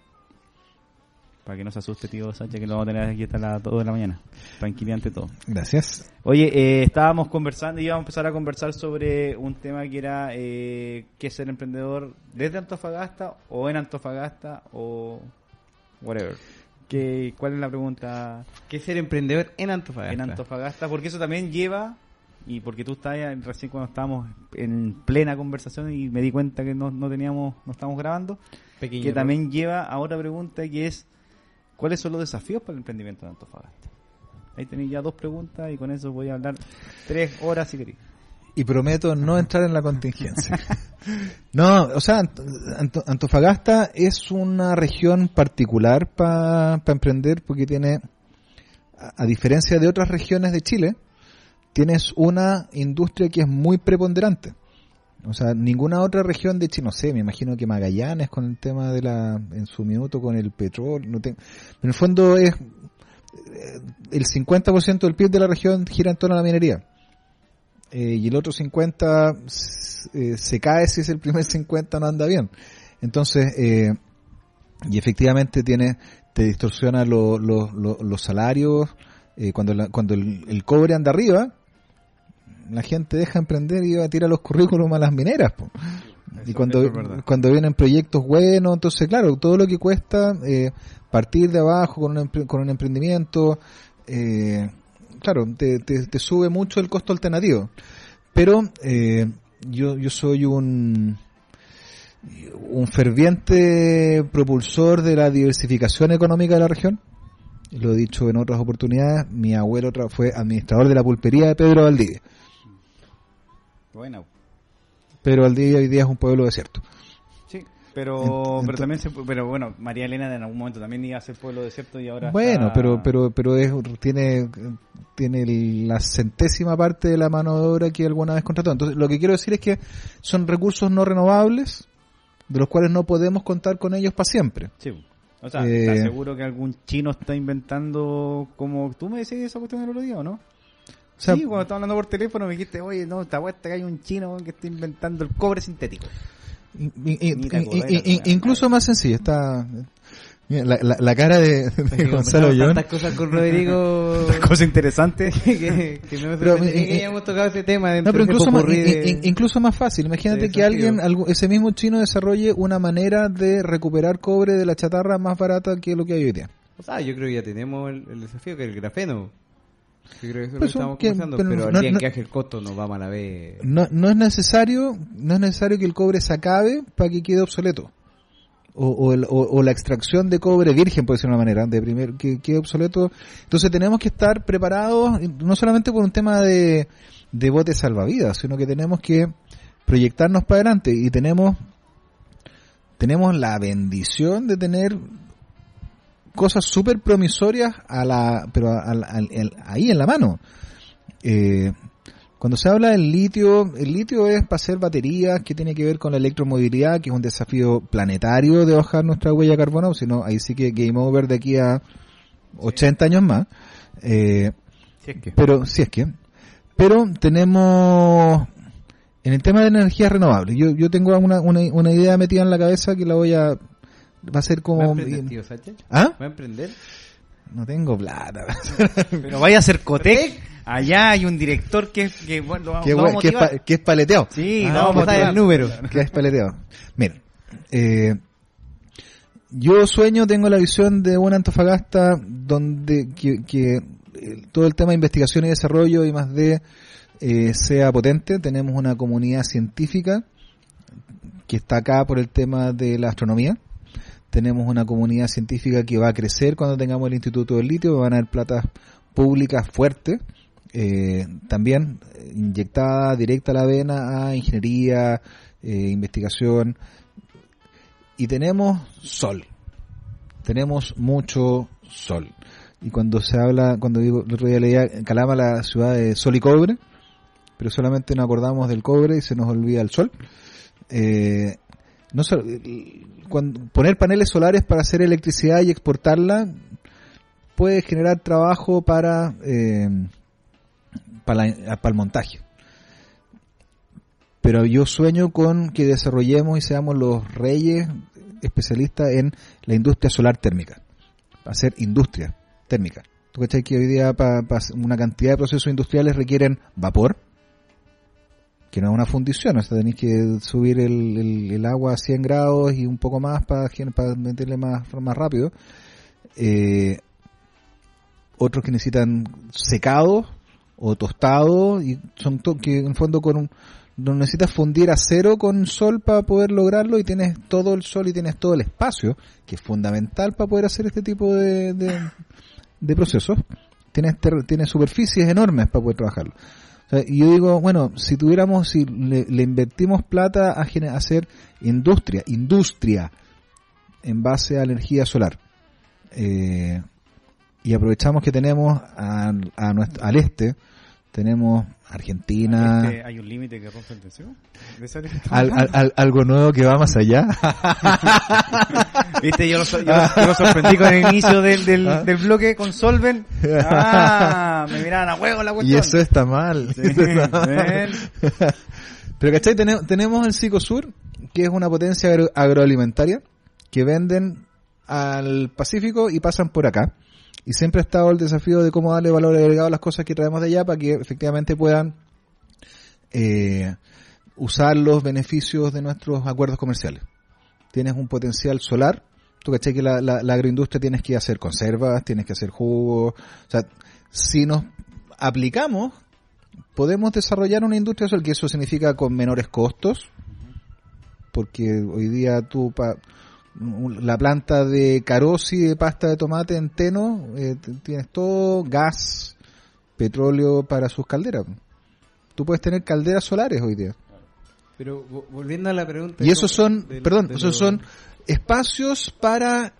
Para que no se asuste, tío Sánchez, que lo vamos a tener aquí hasta las 2 de la mañana. Tranquilidad ante todo. Gracias. Oye, eh, estábamos conversando y íbamos a empezar a conversar sobre un tema que era eh, qué es ser emprendedor desde Antofagasta o en Antofagasta o whatever. ¿Qué, ¿Cuál es la pregunta ¿Qué es ser emprendedor en Antofagasta? en Antofagasta? Porque eso también lleva, y porque tú estabas recién cuando estábamos en plena conversación y me di cuenta que no, no teníamos, no estamos grabando, Pequeño que error. también lleva a otra pregunta que es ¿cuáles son los desafíos para el emprendimiento en Antofagasta? Ahí tenéis ya dos preguntas y con eso voy a hablar tres horas si queréis. Y prometo no entrar en la contingencia. No, o sea, Ant- Ant- Antofagasta es una región particular para emprender porque tiene, a diferencia de otras regiones de Chile, tienes una industria que es muy preponderante. O sea, ninguna otra región de Chile, no sé, me imagino que Magallanes con el tema de la, en su minuto con el petróleo, no tengo- en el fondo es, eh, el 50% del PIB de la región gira en torno a la minería. Eh, y el otro 50 s- eh, se cae si es el primer 50 no anda bien. Entonces, eh, y efectivamente tiene, te distorsiona lo- lo- lo- los salarios, eh, cuando, la- cuando el cobre anda arriba, la gente deja emprender y va a tirar los currículums a las mineras. po. y cuando, cuando vienen proyectos buenos, entonces claro, todo lo que cuesta eh, partir de abajo con un, con un emprendimiento, eh, claro, te, te, te sube mucho el costo alternativo. Pero eh, yo, yo soy un, un ferviente propulsor de la diversificación económica de la región. Lo he dicho en otras oportunidades. Mi abuelo fue administrador de la pulpería de Pedro Valdivia. Bueno, Pedro Valdivia hoy día es un pueblo desierto. sí, pero, pero también se, pero bueno, María Elena en algún momento también iba a ser pueblo desierto y ahora Bueno, está- pero pero pero es tiene tiene la centésima parte de la mano de obra que alguna vez contrató. Entonces, lo que quiero decir es que son recursos no renovables de los cuales no podemos contar con ellos para siempre. Sí. O sea, Eh, ¿estás seguro que algún chino está inventando como tú me decías esa cuestión el otro día o no? O sea, sí, cuando estaba hablando por teléfono me dijiste, oye, no, te apuesta que hay un chino que está inventando el cobre sintético. incluso más sencillo, está... la, la- la cara de, de Gonzalo John. tantas cosas con Rodrigo Cosa interesante. que, que no me Pero, eh, que eh, hayamos tocado ese tema No, dentro pero incluso más, de- in- in- incluso más fácil. Imagínate que alguien, ese mismo chino desarrolle una manera de recuperar cobre de la chatarra más barata que lo que hay hoy día. O sea, yo creo que ya tenemos el, el desafío que es el grafeno. Yo creo que eso Pues, lo estamos que- conversando, pero pero, no- al día en no- que baje el costo nos vamos a la vez. No, no es necesario, no es necesario que el cobre se acabe para que quede obsoleto. O, o, el- o- o la extracción de cobre virgen, por decirlo de una manera, de primer, que quede obsoleto. Entonces tenemos que estar preparados, no solamente por un tema de, de bote salvavidas, sino que tenemos que proyectarnos para adelante y tenemos, tenemos la bendición de tener cosas súper promisorias a la, pero a- ahí en la mano. Eh, cuando se habla del litio, el litio es para hacer baterías que tiene que ver con la electromovilidad, que es un desafío planetario de bajar nuestra huella de carbono, si no, ahí sí que game over de aquí a 80 años más. Eh, Si es que. pero, si es que. Pero tenemos, en el tema de energías renovables, yo, yo tengo una, una, una idea metida en la cabeza que la voy a, va a ser ¿Va a como... emprender, tío? ¿Ah? ¿Va a emprender? No tengo plata. Pero vaya a ser Cotec. Allá hay un director que, que bueno, lo que, lo es pa- que es paleteado. Sí, Ah, lo vamos a pasar el número. que es paleteado. Miren, eh, yo sueño, tengo la visión de una Antofagasta donde que, que, eh, todo el tema de investigación y desarrollo y más de eh, sea potente. Tenemos una comunidad científica que está acá por el tema de la astronomía. Tenemos una comunidad científica que va a crecer cuando tengamos el Instituto del Litio, van a haber platas públicas fuertes, eh, también eh, inyectada directa a la vena a ingeniería, eh, investigación. Y tenemos sol, tenemos mucho sol. Y cuando se habla, cuando digo, el otro día leía Calama, la ciudad de sol y cobre, pero solamente nos acordamos del cobre y se nos olvida el sol. Eh, no poner paneles solares para hacer electricidad y exportarla puede generar trabajo para, eh, para el montaje. Pero yo sueño con que desarrollemos y seamos los reyes especialistas en la industria solar térmica. Hacer industria térmica. ¿Tú cachai que hoy día para una cantidad de procesos industriales requieren vapor? Que no es una fundición, o sea, tenéis que subir el, el- agua a 100 grados y un poco más para, para meterle más, más rápido. Eh, otros que necesitan secado o tostado y son to- que en fondo con un no necesitas fundir acero con sol para poder lograrlo y tienes todo el sol y tienes todo el espacio que es fundamental para poder hacer este tipo de, de, procesos tienes tienes superficies enormes para poder trabajarlo y yo digo bueno si tuviéramos si le, le invertimos plata a, a hacer industria industria en base a energía solar eh, y aprovechamos que tenemos al- a nuestro- al este tenemos Argentina Este, hay un límite que rompe el deseo. ¿De esa que estamos al- al- al- algo nuevo que va más allá Viste, yo lo, so- yo, lo- yo lo sorprendí con el inicio del, del, Ah. del bloque con Solven. Ah, me miraban a huevo la y cuestión. eso está mal, Sí, Eso está mal. pero ¿cachai? Tene- tenemos el Sur que es una potencia agro- agroalimentaria que venden al Pacífico y pasan por acá y siempre ha estado el desafío de cómo darle valor agregado a las cosas que traemos de allá para que efectivamente puedan eh, usar los beneficios de nuestros acuerdos comerciales. Tienes un potencial solar, tú caché que la, la- la agroindustria tienes que hacer conservas, tienes que hacer jugos, o sea, si nos aplicamos, podemos desarrollar una industria solar, que eso significa con menores costos, porque hoy día tú pa- la planta de carosi de pasta de tomate en Teno eh, tienes todo gas petróleo para sus calderas tú puedes tener calderas solares hoy día Pero vo- volviendo a la pregunta. y esos son del- perdón esos son espacios para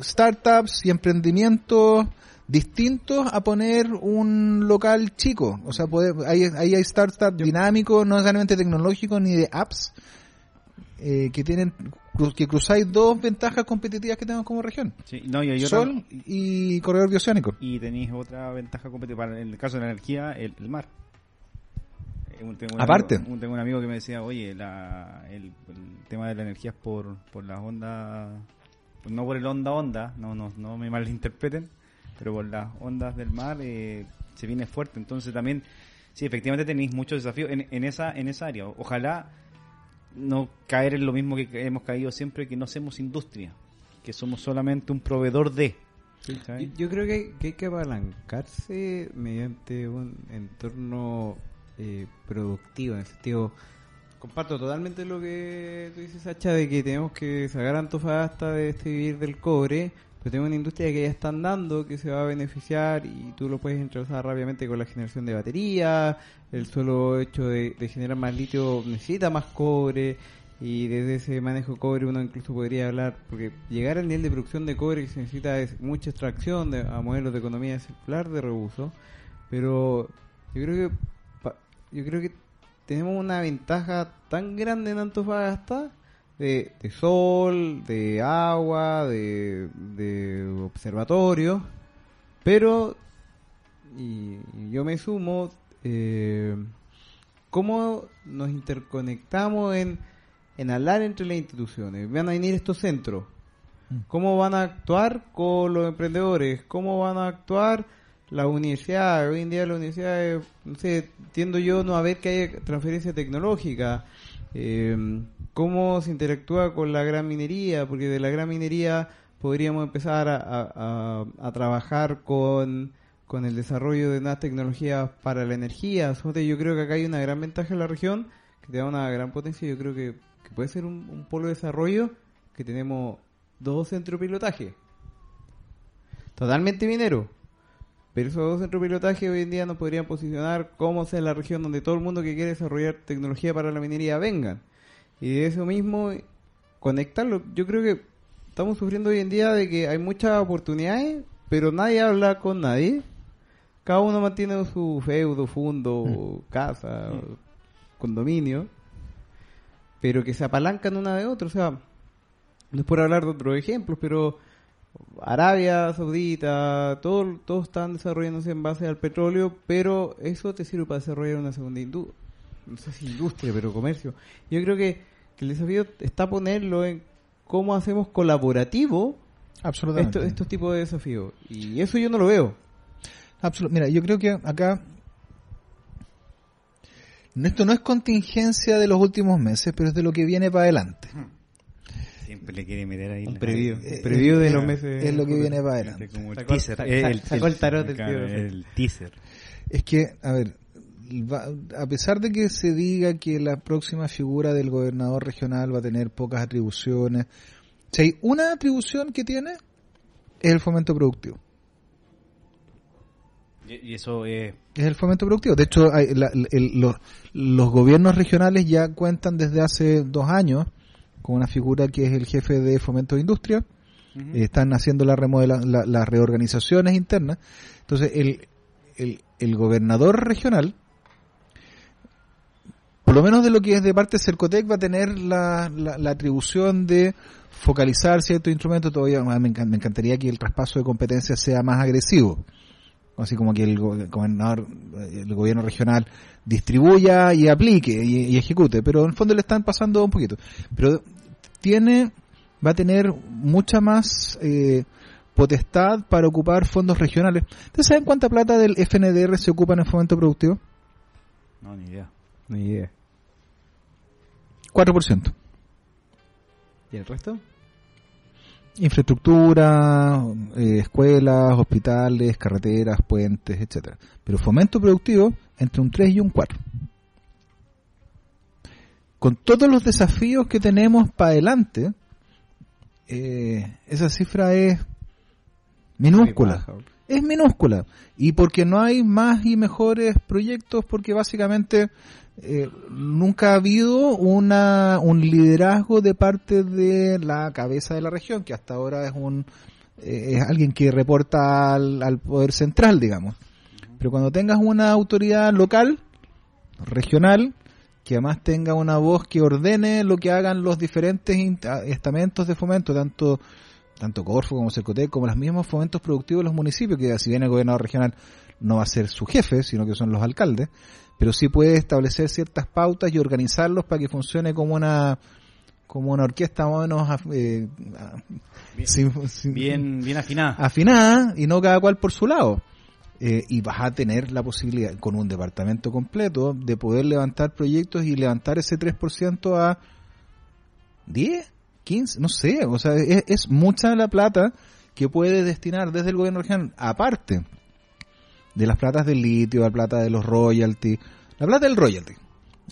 startups y emprendimientos distintos a poner un local chico o sea poder, ahí, ahí hay startups dinámicos no necesariamente tecnológicos ni de apps eh, que tienen que cruzáis dos ventajas competitivas que tenemos como región. Sí, no, y, otra- Sol y corredor bioceánico. y tenéis otra ventaja competitiva. En el caso de la energía, el, el mar. Eh, un- tengo un Aparte. amigo- un- tengo un amigo que me decía, oye, la, el, el tema de la energía es por, por las ondas, no por el onda onda, no, no, no me malinterpreten, pero por las ondas del mar eh, se viene fuerte. Entonces también, sí, efectivamente tenéis muchos desafíos en, en esa en esa área. Ojalá no caer en lo mismo que hemos caído siempre, que no hacemos industria, que somos solamente un proveedor de. Yo, yo creo que hay, que hay que apalancarse mediante un entorno eh, productivo, en el sentido... Comparto totalmente lo que tú dices, Sacha, de que tenemos que sacar a Antofagasta de este vivir del cobre, pero tenemos una industria que ya está andando, que se va a beneficiar y tú lo puedes introducir rápidamente con la generación de baterías, el solo hecho de, generar más litio necesita más cobre, y desde ese manejo de cobre uno incluso podría hablar, porque llegar al nivel de producción de cobre que se necesita es mucha extracción de, a modelos de economía circular de reuso, pero yo creo que yo creo que tenemos una ventaja tan grande en Antofagasta de, de sol, de agua, de, de observatorio, pero y, y yo me sumo eh, cómo nos interconectamos en, en hablar entre las instituciones. Van a venir estos centros. ¿Cómo van a actuar con los emprendedores? ¿Cómo van a actuar las universidades? Hoy en día las universidades, no sé, tiendo yo no a ver que haya transferencia tecnológica. Eh, ¿Cómo se interactúa con la gran minería? Porque de la gran minería podríamos empezar a, trabajar con, el desarrollo de nuevas tecnologías para la energía. Yo creo que acá hay una gran ventaja en la región, que te da una gran potencia. Yo creo que, que puede ser un, un polo de desarrollo que tenemos dos centros de pilotaje. Totalmente minero. Pero esos dos centros de pilotaje hoy en día nos podrían posicionar como sea la región donde todo el mundo que quiere desarrollar tecnología para la minería vengan. Y de eso mismo conectarlo. Yo creo que estamos sufriendo hoy en día de que hay muchas oportunidades, pero nadie habla con nadie. Cada uno mantiene su feudo, fondo, casa, condominio, pero que se apalancan una de otra. O sea, no es por hablar de otros ejemplos, pero Arabia Saudita, todo, todos están desarrollándose en base al petróleo, pero eso te sirve para desarrollar una segunda industria, no sé si industria, pero comercio. Yo creo que, que el desafío está ponerlo en cómo hacemos colaborativo Absolutamente. esto- estos tipos de desafíos. Y eso yo no lo veo. Absolut- Mira, yo creo que acá esto no es contingencia de los últimos meses, pero es de lo que viene para adelante. Siempre le quiere meter ahí. Un la- preview. Eh, preview de eh, los meses. Es lo que viene para adelante. como el teaser. eh, el- sacó el tarot del tío. El teaser. Es que, a ver, a pesar de que se diga que la próxima figura del gobernador regional va a tener pocas atribuciones, si hay una atribución que tiene, es el fomento productivo. Y, y eso es. Es el fomento productivo. De hecho, hay- la- el- los, los gobiernos regionales ya cuentan desde hace dos años con una figura que es el jefe de fomento de industria. Eh, están haciendo la remodela, la- las reorganizaciones internas. Entonces, el, el, el gobernador regional, por lo menos de lo que es de parte de Cercotec, va a tener la, la, la atribución de focalizar ciertos instrumentos. Todavía ah, me, me encantaría que el traspaso de competencias sea más agresivo. Así como que el, go- el gobernador, el gobierno regional distribuya y aplique y, y ejecute, pero en el fondo le están pasando un poquito. Pero tiene, va a tener mucha más eh, potestad para ocupar fondos regionales. ¿Ustedes saben cuánta plata del FNDR se ocupa en el fomento productivo? No, ni idea. Ni idea. 4%. ¿Y el resto? Infraestructura, eh, escuelas, hospitales, carreteras, puentes, etcétera. Pero fomento productivo entre un 3 y un 4. Con todos los desafíos que tenemos para adelante, eh, esa cifra es minúscula. es minúscula. Y porque no hay más y mejores proyectos, porque básicamente eh, nunca ha habido una, un liderazgo de parte de la cabeza de la región, que hasta ahora es un eh, es alguien que reporta al, al poder central, digamos. Pero cuando tengas una autoridad local, regional, que además tenga una voz que ordene lo que hagan los diferentes estamentos de fomento, tanto tanto Corfo como Cercotec, como los mismos fomentos productivos de los municipios, que si bien el gobernador regional no va a ser su jefe, sino que son los alcaldes, pero sí puede establecer ciertas pautas y organizarlos para que funcione como una como una orquesta más o menos eh, a- sin- sin- Bien, bien afinada. afinada y no cada cual por su lado. Eh, y vas a tener la posibilidad, con un departamento completo, de poder levantar proyectos y levantar ese 3% a 10, 15, no sé. O sea, es, es mucha la plata que puede destinar desde el gobierno regional, aparte de las platas del litio, la plata de los royalties, la plata del royalty.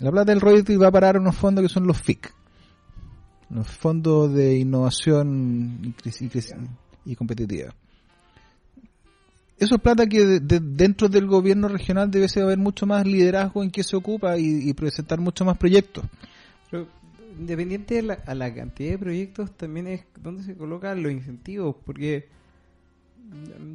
La plata del royalty va a parar unos fondos que son los FIC, los fondos de innovación y, competitividad. Eso es plata que de- de- dentro del gobierno regional debe haber mucho más liderazgo en qué se ocupa y, presentar mucho más proyectos. Independiente de la, a la cantidad de proyectos, también es donde se colocan los incentivos, porque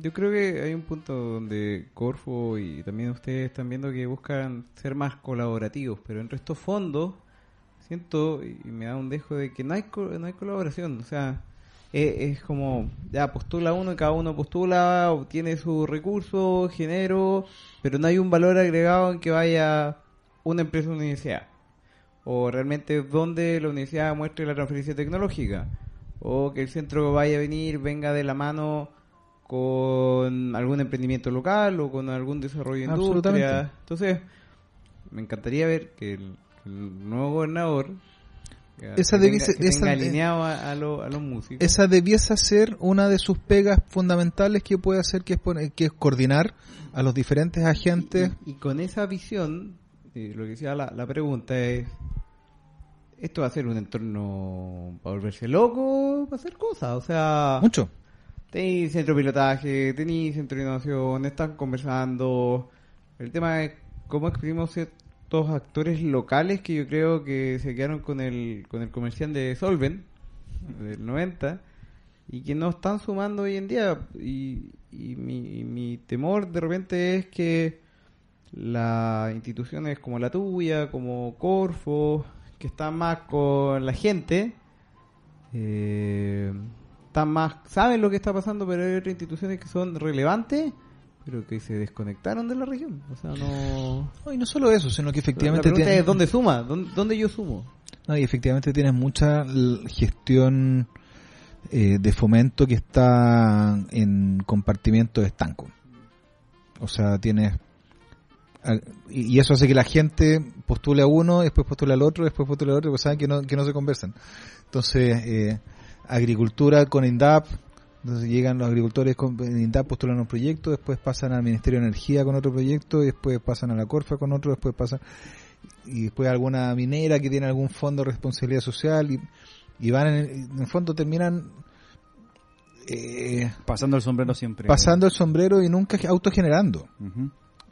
yo creo que hay un punto donde Corfo y también ustedes están viendo que buscan ser más colaborativos, pero entre estos fondos siento y me da un dejo de que no hay no hay colaboración, o sea, eh, es como ya postula uno cada uno postula, obtiene su recurso, genero, pero no hay un valor agregado en que vaya una empresa o una universidad o realmente donde la universidad muestre la transferencia tecnológica o que el centro vaya a venir venga de la mano con algún emprendimiento local o con algún desarrollo de industria. Entonces me encantaría ver que el, nuevo gobernador Esa debiese- esa de- alineado a, a lo- a los músicos. Esa debiese ser una de sus pegas fundamentales que puede hacer, que es, poner- que es coordinar a los diferentes agentes. Y, y con esa visión, eh, lo que decía la, la pregunta es, ¿esto va a ser un entorno para volverse loco? ¿Va a hacer cosas? O sea, Mucho. tenéis centro de pilotaje, tenéis centro de innovación, están conversando. El tema es cómo exprimimos ciertos actores locales que yo creo que se quedaron con el, con el comercial de Solven del 90 y que no están sumando hoy en día. Y, y mi, y mi temor de repente es que las instituciones como la tuya, como Corfo, que están más con la gente, eh, están más, saben lo que está pasando, pero hay otras instituciones que son relevantes, pero que se desconectaron de la región. O sea, no... No, y no solo eso, sino que La efectivamente pregunta tiene- es, ¿dónde suma? ¿Dónde, dónde yo sumo? No, y efectivamente tienes mucha gestión eh, de fomento que está en compartimientos estancos. O sea, tienes... Y eso hace que la gente postule a uno, después postule al otro, después postule al otro, pues saben que no, que no se conversan. Entonces, eh, agricultura con INDAP, entonces llegan los agricultores con INDAP, postulan un proyecto, después pasan al Ministerio de Energía con otro proyecto, y después pasan a la Corfa con otro, después pasan y después alguna minera que tiene algún fondo de responsabilidad social y, y van en, en el fondo terminan eh, Pasando el sombrero siempre. pasando el sombrero y nunca autogenerando Ujú.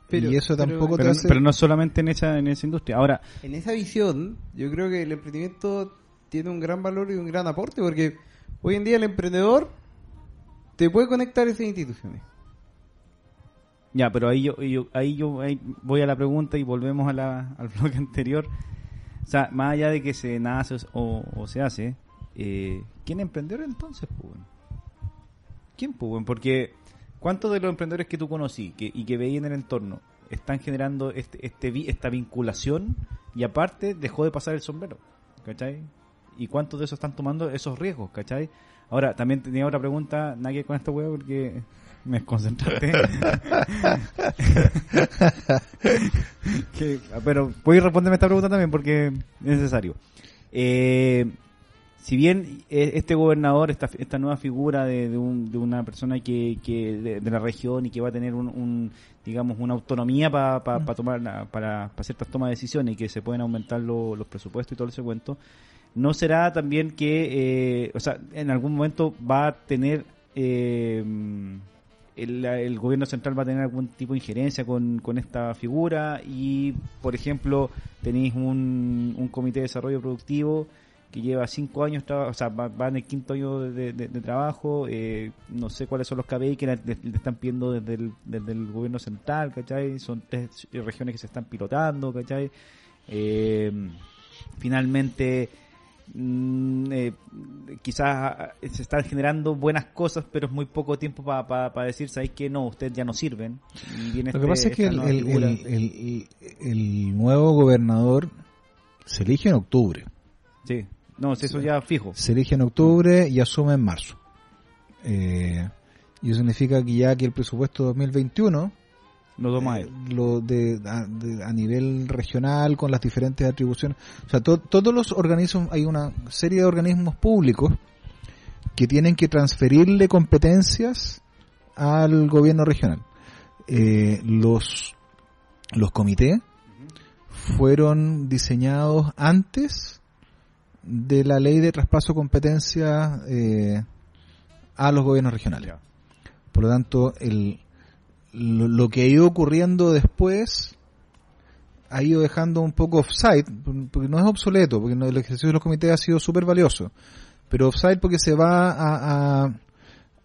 Pero- y eso pero- tampoco te Pero, hace pero no solamente en esa, en esa industria. Ahora, En esa visión, yo creo que el emprendimiento tiene un gran valor y un gran aporte, porque hoy en día el emprendedor te puede conectar a esas instituciones. ya, pero ahí yo, yo- ahí yo ahí voy a la pregunta y volvemos a la, al bloque anterior. O sea, más allá de que se nace o, o se hace, eh, ¿quién emprendedor entonces, pues? ¿Quién, pues? Porque ¿cuántos de los emprendedores que tú conocí que, y que veí en el entorno están generando este, este esta vinculación y aparte dejó de pasar el sombrero? ¿Cachai? ¿Y cuántos de esos están tomando esos riesgos? ¿Cachai? Ahora, también tenía otra pregunta, nadie con esta hueá porque me desconcentraste. Pero puedes responderme esta pregunta también porque es necesario. Eh, si bien eh, este gobernador, esta, esta nueva figura de, de, un- de una persona que, que de, de la región y que va a tener un, un, digamos una autonomía para tomar la- para, ciertas tomas de decisiones y que se pueden aumentar lo- los presupuestos y todo ese cuento, no será también que, eh, o sea, en algún momento va a tener eh, el, el gobierno central va a tener algún tipo de injerencia con, con esta figura y, por ejemplo, tenéis un, un comité de desarrollo productivo que lleva cinco años, o sea, va, va en el quinto año de, de- de trabajo, eh, no sé cuáles son los KPI que le, le están pidiendo desde el, desde el gobierno central, ¿cachai? Son tres regiones que se están pilotando, ¿cachai? Eh, finalmente, mm, eh, quizás eh, se están generando buenas cosas, pero es muy poco tiempo para decir, ¿sabéis que no? Ustedes ya no sirven. Y viene Lo que este- pasa es que el- el nuevo gobernador se elige en octubre. Sí, no, eso ya fijo. Se elige en octubre y asume en marzo. Eh, y eso significa que ya que el presupuesto 2021 No toma eh, él. lo de, a, de- a nivel regional con las diferentes atribuciones. O sea, to- todos los organismos, hay una serie de organismos públicos que tienen que transferirle competencias al gobierno regional. Eh, los, los comités fueron diseñados antes de la ley de traspaso de competencias eh, a los gobiernos regionales. Por lo tanto, el, lo, lo que ha ido ocurriendo después ha ido dejando un poco offside, porque no es obsoleto, porque el ejercicio de los comités ha sido súper valioso, pero offside porque se va a, a,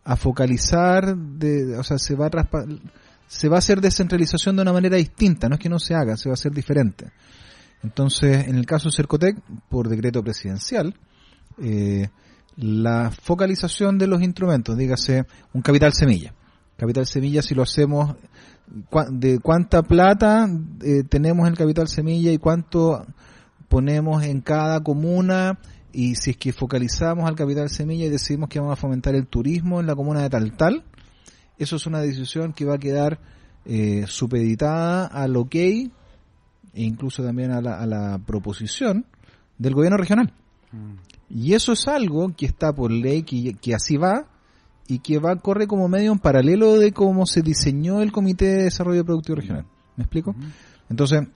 a focalizar, de, o sea, se va a se va a hacer descentralización de una manera distinta, no es que no se haga, se va a hacer diferente. Entonces, en el caso de Cercotec, por decreto presidencial, eh, la focalización de los instrumentos, dígase un capital semilla. Capital semilla, si lo hacemos, de cuánta plata eh, tenemos en capital semilla y cuánto ponemos en cada comuna y si es que focalizamos al capital semilla y decidimos que vamos a fomentar el turismo en la comuna de tal tal, eso es una decisión que va a quedar eh, supeditada al ok e incluso también a la, a la proposición del gobierno regional. Y eso es algo que está por ley, que, que así va, y que va corre como medio en paralelo de cómo se diseñó el Comité de Desarrollo Productivo Regional. ¿Me explico? Entonces,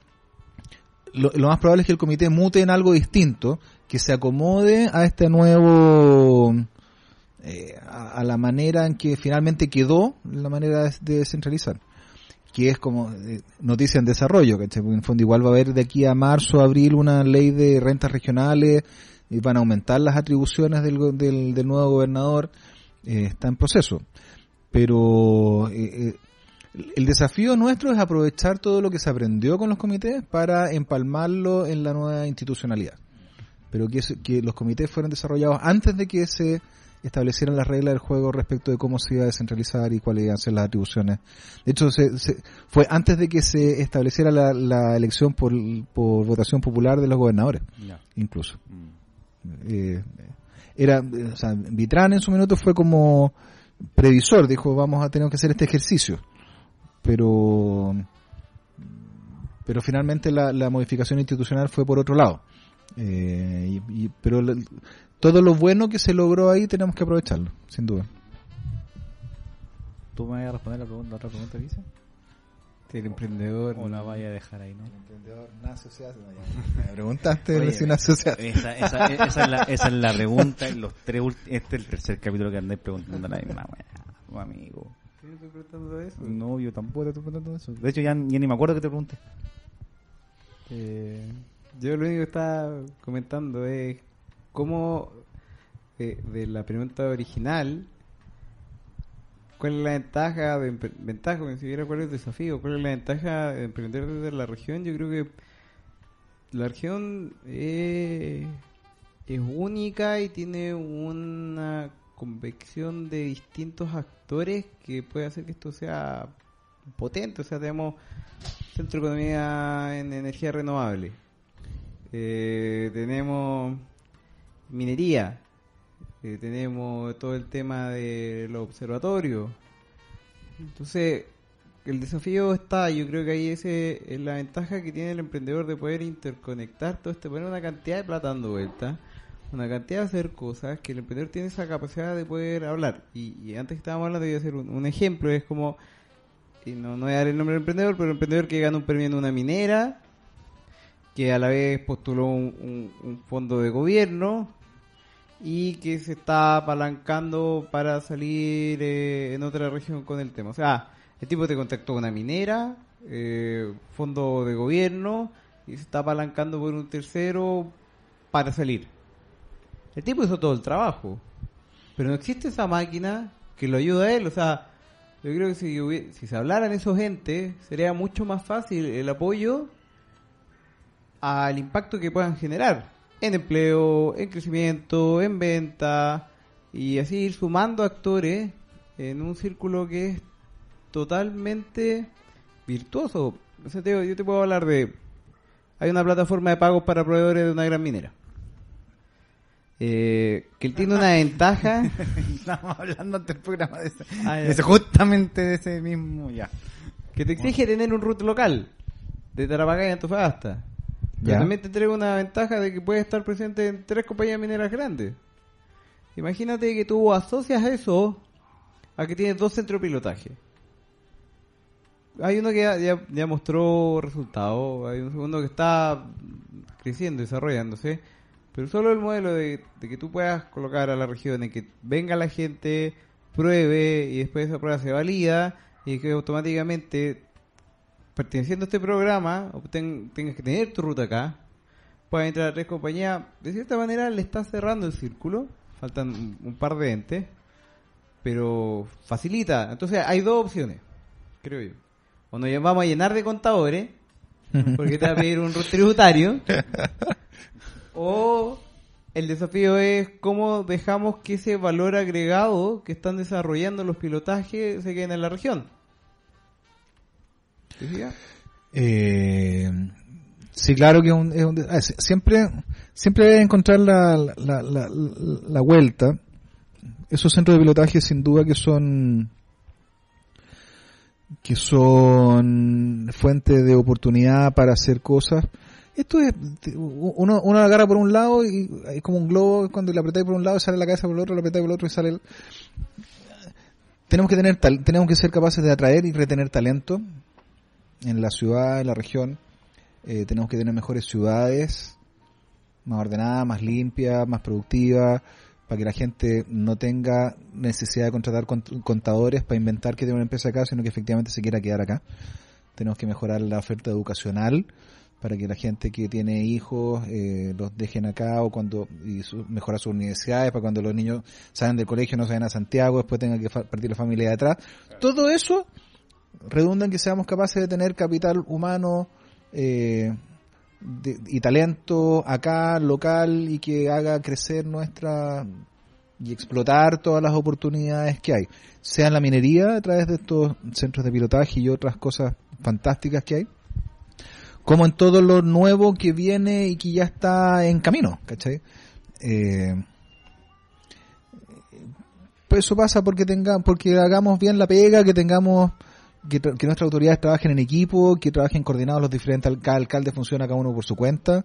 lo, lo más probable es que el comité mute en algo distinto, que se acomode a este nuevo, eh, a, a la manera en que finalmente quedó la manera de, de descentralizar. Que es como eh, noticia en desarrollo. Porque en fondo igual va a haber de aquí a marzo, abril una ley de rentas regionales y van a aumentar las atribuciones del, del, del nuevo gobernador. Eh, está en proceso. Pero eh, el desafío nuestro es aprovechar todo lo que se aprendió con los comités para empalmarlo en la nueva institucionalidad. Pero que, que los comités fueran desarrollados antes de que se establecieran las reglas del juego respecto de cómo se iba a descentralizar y cuáles iban a ser las atribuciones. De hecho, se- se- fue antes de que se estableciera la, la elección por, por votación popular de los gobernadores, incluso. Mm. Eh, era, o sea, Vitrán en su minuto fue como previsor, dijo vamos a tener que hacer este ejercicio, pero pero finalmente la, la modificación institucional fue por otro lado. Eh, y- y- pero la- todo lo bueno que se logró ahí tenemos que aprovecharlo, sin duda. ¿Tú me vas a responder la, pregunta, la otra pregunta que hice? El emprendedor. ¿O la vaya a dejar ahí, no? Me preguntaste Oye, recién asociado. Esa, esa, esa, es la, esa es la pregunta. en Los tres ulti- este es el tercer capítulo que andé preguntando la misma amigo. ¿Sí me estoy preguntando eso? No, yo tampoco te estoy preguntando eso. De hecho, ya, ya ni me acuerdo que te pregunté. Eh, yo lo único que estaba comentando es cómo eh, de la pregunta original, cuál es la ventaja, de, ventaja, ni siquiera cuál es el desafío, cuál es la ventaja de emprender desde la región. Yo creo que la región eh, es única y tiene una convección de distintos actores que puede hacer que esto sea potente. O sea, tenemos Centro de Economía en Energía Renovable. Eh, tenemos minería. Eh, tenemos todo el tema de los observatorios. Entonces, el desafío está, yo creo que ahí es la ventaja que tiene el emprendedor de poder interconectar todo esto, poner una cantidad de plata dando vuelta, una cantidad de hacer cosas, que el emprendedor tiene esa capacidad de poder hablar. Y, y antes estábamos hablando, voy a hacer un, ejemplo, es como, y no, no voy a dar el nombre del emprendedor, pero el emprendedor que gana un premio en una minera, que a la vez postuló un- un fondo de gobierno y que se está apalancando para salir eh, en otra región con el tema. O sea, el tipo te contactó con una minera, eh, fondo de gobierno y se está apalancando por un tercero para salir. El tipo hizo todo el trabajo, pero no existe esa máquina que lo ayuda a él. O sea, yo creo que si, si se hablaran esos entes, sería mucho más fácil el apoyo al impacto que puedan generar en empleo, en crecimiento, en venta y así ir sumando actores en un círculo que es totalmente virtuoso. O sea, te digo, yo te puedo hablar de... Hay una plataforma de pagos para proveedores de una gran minera. Eh, que él tiene una ventaja. Estamos hablando antes del programa de ese, Ah, ya. de ese- justamente de ese mismo, ya. que te exige tener un root local de Tarapacá y Antofagasta. Pero Ya. también te entrega una ventaja de que puedes estar presente en tres compañías mineras grandes. Imagínate que tú asocias eso a que tienes dos centros de pilotaje. Hay uno que ya, ya, ya mostró resultados, hay un segundo que está creciendo, desarrollándose, pero solo el modelo de, de que tú puedas colocar a la región en que venga la gente, pruebe y después esa prueba se valida y que automáticamente perteneciendo a este programa tengas que tener tu ruta acá puedan entrar a tres compañías de cierta manera le está cerrando el círculo faltan un, un par de entes pero facilita entonces hay dos opciones creo yo o nos vamos a llenar de contadores porque te va a pedir un tributario o el desafío es cómo dejamos que ese valor agregado que están desarrollando los pilotajes se queden en la región. Eh, sí, claro que es un, es ah, si- siempre siempre debe encontrar la, la, la, la- vuelta. Esos centros de pilotaje sin duda que son que son fuente de oportunidad para hacer cosas. Esto es, uno, uno agarra por un lado y es como un globo, cuando le apretáis por un lado sale la cabeza por el otro, le apretáis por el otro y sale el... Tenemos que tener tenemos que ser capaces de atraer y retener talento en la ciudad, en la región. Eh, tenemos que tener mejores ciudades, más ordenadas, más limpias, más productivas, para que la gente no tenga necesidad de contratar cont- contadores para inventar que tiene una empresa acá, sino que efectivamente se quiera quedar acá. Tenemos que mejorar la oferta educacional para que la gente que tiene hijos eh, los dejen acá o cuando y su- mejorar sus universidades para cuando los niños salen del colegio no se vayan a Santiago después tengan que partir la familia de atrás todo eso redunda en que seamos capaces de tener capital humano eh, de- y talento acá, local, y que haga crecer nuestra y explotar todas las oportunidades que hay, sea en la minería a través de estos centros de pilotaje y otras cosas fantásticas que hay, como en todo lo nuevo que viene y que ya está en camino, ¿cachai? Eh, pues eso pasa porque tenga, porque hagamos bien la pega, que tengamos que, tra- que nuestras autoridades trabajen en equipo, que trabajen coordinados los diferentes, al- cada alcalde funciona cada uno por su cuenta,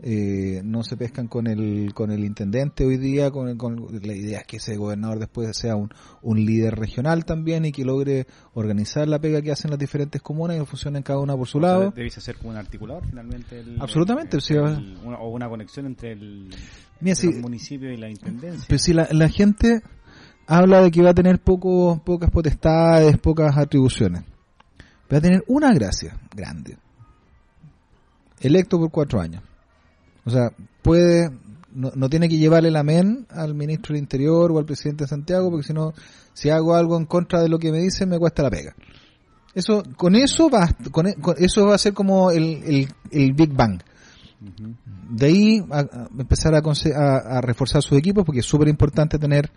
eh, no se pescan con el, con el intendente hoy día, con, con la idea es que ese gobernador después sea un, un líder regional también y que logre organizar la pega que hacen las diferentes comunas y funcionen cada una por su lado. Debiese ser como un articulador finalmente. el- Absolutamente, el- el- una- o una conexión entre el, Mira, entre municipios y la intendencia. Pero si la, la gente habla de que va a tener poco, pocas potestades, pocas atribuciones, va a tener una gracia grande. Electo por cuatro años. O sea, puede, no, no tiene que llevarle el amén al ministro del Interior o al presidente de Santiago, porque si no, si hago algo en contra de lo que me dicen, me cuesta la pega. Eso, con eso va, con, e- con- eso va a ser como el, el, el Big Bang. De ahí a, a empezar a- a reforzar sus equipos porque es súper importante tener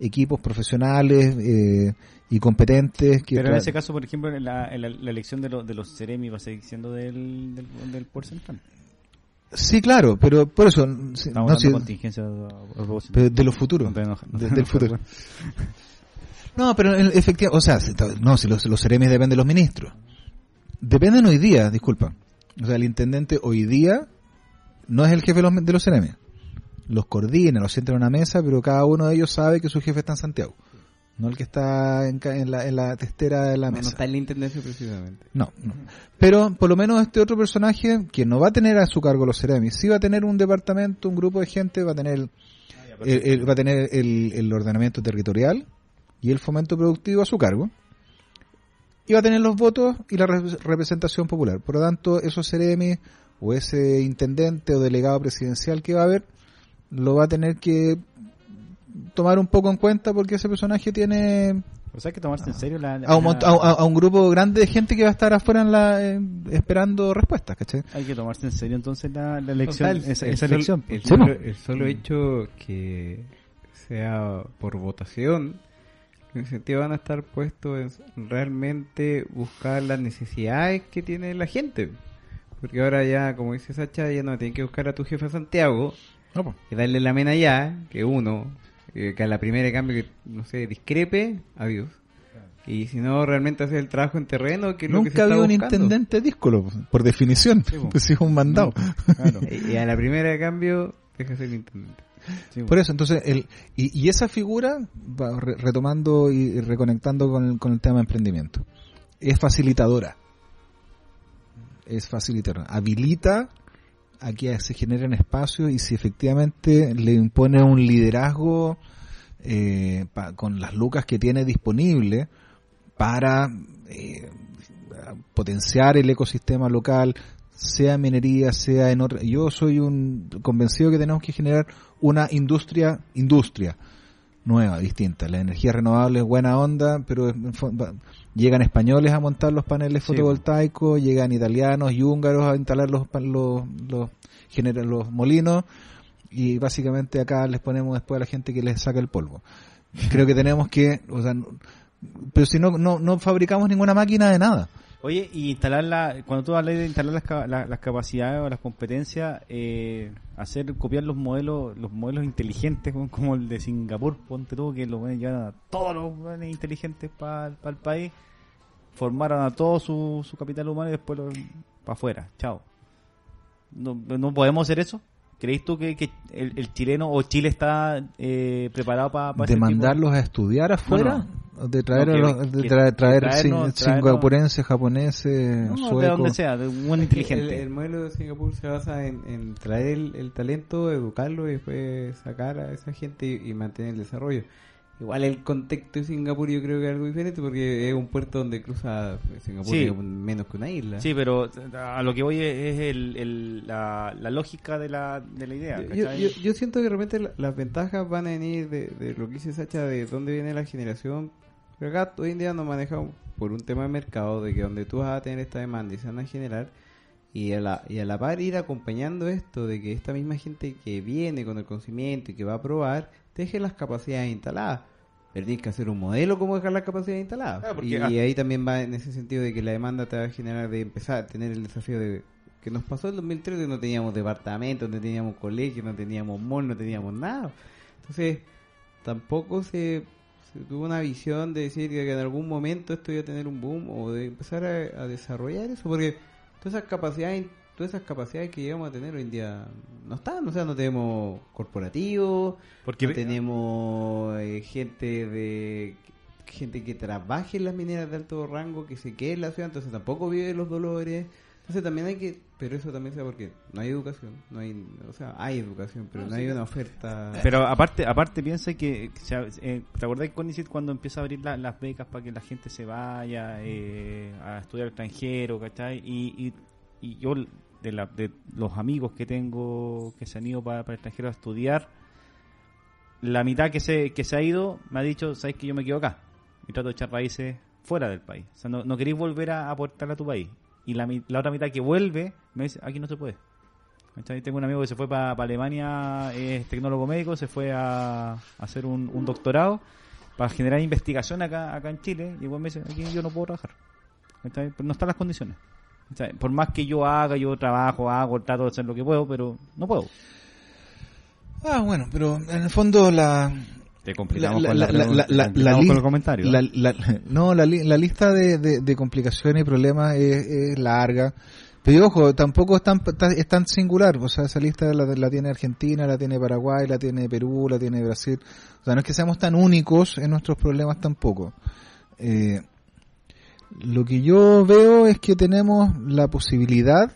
equipos profesionales eh, y competentes. Que Pero en ese caso, por ejemplo, en la, en la, la elección de, los de los Ceremi va a seguir siendo del, del, del Central. Sí, claro, pero por eso... Estamos no, sí, contingencia de los futuros. No de- del futuro. No, pero efectivamente, o sea, si- no, si los, los seremis dependen de los ministros. Dependen hoy día, disculpa. O sea, el intendente hoy día no es el jefe de los, de los seremis. Los coordina, los sienta en una mesa, pero cada uno de ellos sabe que su jefe está en Santiago. No el que está en, ca- en la, en la testera de la No, no mesa. está en la intendencia precisamente. No, no. Pero por lo menos este otro personaje, que no va a tener a su cargo los Ceremis, sí va a tener un departamento, un grupo de gente, va a tener el, el- va a tener el, el ordenamiento territorial y el fomento productivo a su cargo. Y va a tener los votos y la re- representación popular. Por lo tanto, esos Ceremis o ese intendente o delegado presidencial que va a haber, lo va a tener que tomar un poco en cuenta porque ese personaje tiene O sea, hay que tomarse en serio la... A un, a, a- grupo grande de gente que va a estar afuera en la, eh, esperando respuestas, ¿cachai? Hay que tomarse en serio entonces la, la elección, O sea, el- esa, el esa sol- elección. El pues. solo, el solo hecho que sea por votación, los incentivos van a estar puestos en realmente buscar las necesidades que tiene la gente. Porque ahora ya, como dice Sacha, ya no tienen que buscar a tu jefe a Santiago No, pues. y darle la mena ya, que uno, eh, que a la primera de cambio que, no sé, discrepe, adiós. Y si no, realmente hacer el trabajo en terreno, que es lo que se Nunca está había un buscando. intendente díscolo, por definición. Sí, pues. Es un mandado. Claro. Y a la primera de cambio, deja ser intendente. Sí, Por eso, entonces, el, y, y esa figura, va re- retomando y reconectando con el, con el tema de emprendimiento, es facilitadora. Es facilitadora. Habilita a que se generen espacios y si efectivamente le impone un liderazgo eh, pa- con las lucas que tiene disponible para eh, potenciar el ecosistema local, sea minería, sea en otra. Yo soy un convencido que tenemos que generar una industria, industria nueva, distinta. La energía renovable es buena onda, pero llegan españoles a montar los paneles Sí, fotovoltaicos, llegan italianos y húngaros a instalar los los los, los molinos y básicamente acá les ponemos después a la gente que les saca el polvo. Creo que tenemos que, o sea, pero si no, no, no fabricamos ninguna máquina de nada. Oye, y instalar la, cuando tú hablas de instalar las, ca- la- las capacidades o las competencias, eh, hacer, copiar los modelos, los modelos inteligentes, como, el de Singapur, ponte tú, que buenos llevan a todos los buenos inteligentes para el país, formaron a todo su, su capital humano y después para afuera, chao. No, no podemos hacer eso. ¿Crees tú que, que el, el chileno o Chile está eh, preparado para de mandarlos a estudiar afuera, No, de traer, No, a que- los- de que- traer, traer traernos- sin- traernos- singapurenses, japoneses, No, no, de suecos. donde sea, de un buen El, inteligente. el modelo de Singapur se basa en, en traer el, el talento, educarlo y después sacar a esa gente y, y mantener el desarrollo. Igual el contexto de Singapur yo creo que es algo diferente porque es un puerto donde cruza Singapur Sí. es un- menos que una isla. Sí, pero a lo que voy es el, el- la, la lógica de la, de la idea. Yo, yo, siento que la- las ventajas van a venir de, de lo que dice Sacha, de dónde viene la generación. Pero acá hoy en día nos manejamos por un tema de mercado, de que donde tú vas a tener esta demanda y se van a generar, y a, la, y a la par ir acompañando esto, de que esta misma gente que viene con el conocimiento y que va a probar, deje las capacidades instaladas. Pero tienes que hacer un modelo como dejar las capacidades instaladas. Porque y, y ahí también va en ese sentido de que la demanda te va a generar de empezar a tener el desafío de que nos pasó en 2013 no teníamos departamento, no teníamos colegio, no teníamos mall, no teníamos nada. Entonces, tampoco se, se tuvo una visión de decir que en algún momento esto iba a tener un boom o de empezar a, a desarrollar eso, porque todas esas capacidades todas esas capacidades que llegamos a tener hoy en día no están, o sea, no tenemos corporativos, Porque no tenemos eh, gente de gente que trabaje en las mineras de alto rango, que se quede en la ciudad, entonces tampoco vive los dolores. Entonces también hay que, pero eso también sea porque no hay educación, no hay, o sea, hay educación, pero no, hay una oferta. Pero aparte, aparte piensa que, o sea, eh, ¿te acordás de Conicet cuando empieza a abrir la- las becas para que la gente se vaya eh, a estudiar al extranjero, ¿cachai? Y, y, y yo, de, la, de los amigos que tengo que se han ido para, para el extranjero a estudiar, la mitad que se, que se ha ido me ha dicho, ¿sabes que yo me quedo acá? Y trato de echar raíces fuera del país. O sea, no, no queréis volver a aportar a tu país. Y la, la otra mitad que vuelve me dice, aquí no se puede. ¿Cachai? Tengo un amigo que se fue para Alemania, es tecnólogo médico, se fue a, a hacer un, un doctorado para generar investigación acá acá en Chile y igual me dice, aquí yo no puedo trabajar. Pero no están las condiciones. Por más que yo haga, yo trabajo, hago, trato de hacer lo que puedo, pero no puedo. Ah, bueno, pero en el fondo la, Te complicamos la- con la, la- la- complicamos el comentario. no, la, li- la lista de, de- de complicaciones y problemas es, es larga. Pero ojo, tampoco es tan, ta- es tan singular. O sea, esa lista la, la tiene Argentina, la tiene Paraguay, la tiene Perú, la tiene Brasil. O sea, no es que seamos tan únicos en nuestros problemas tampoco. Eh, lo que yo veo es que tenemos la posibilidad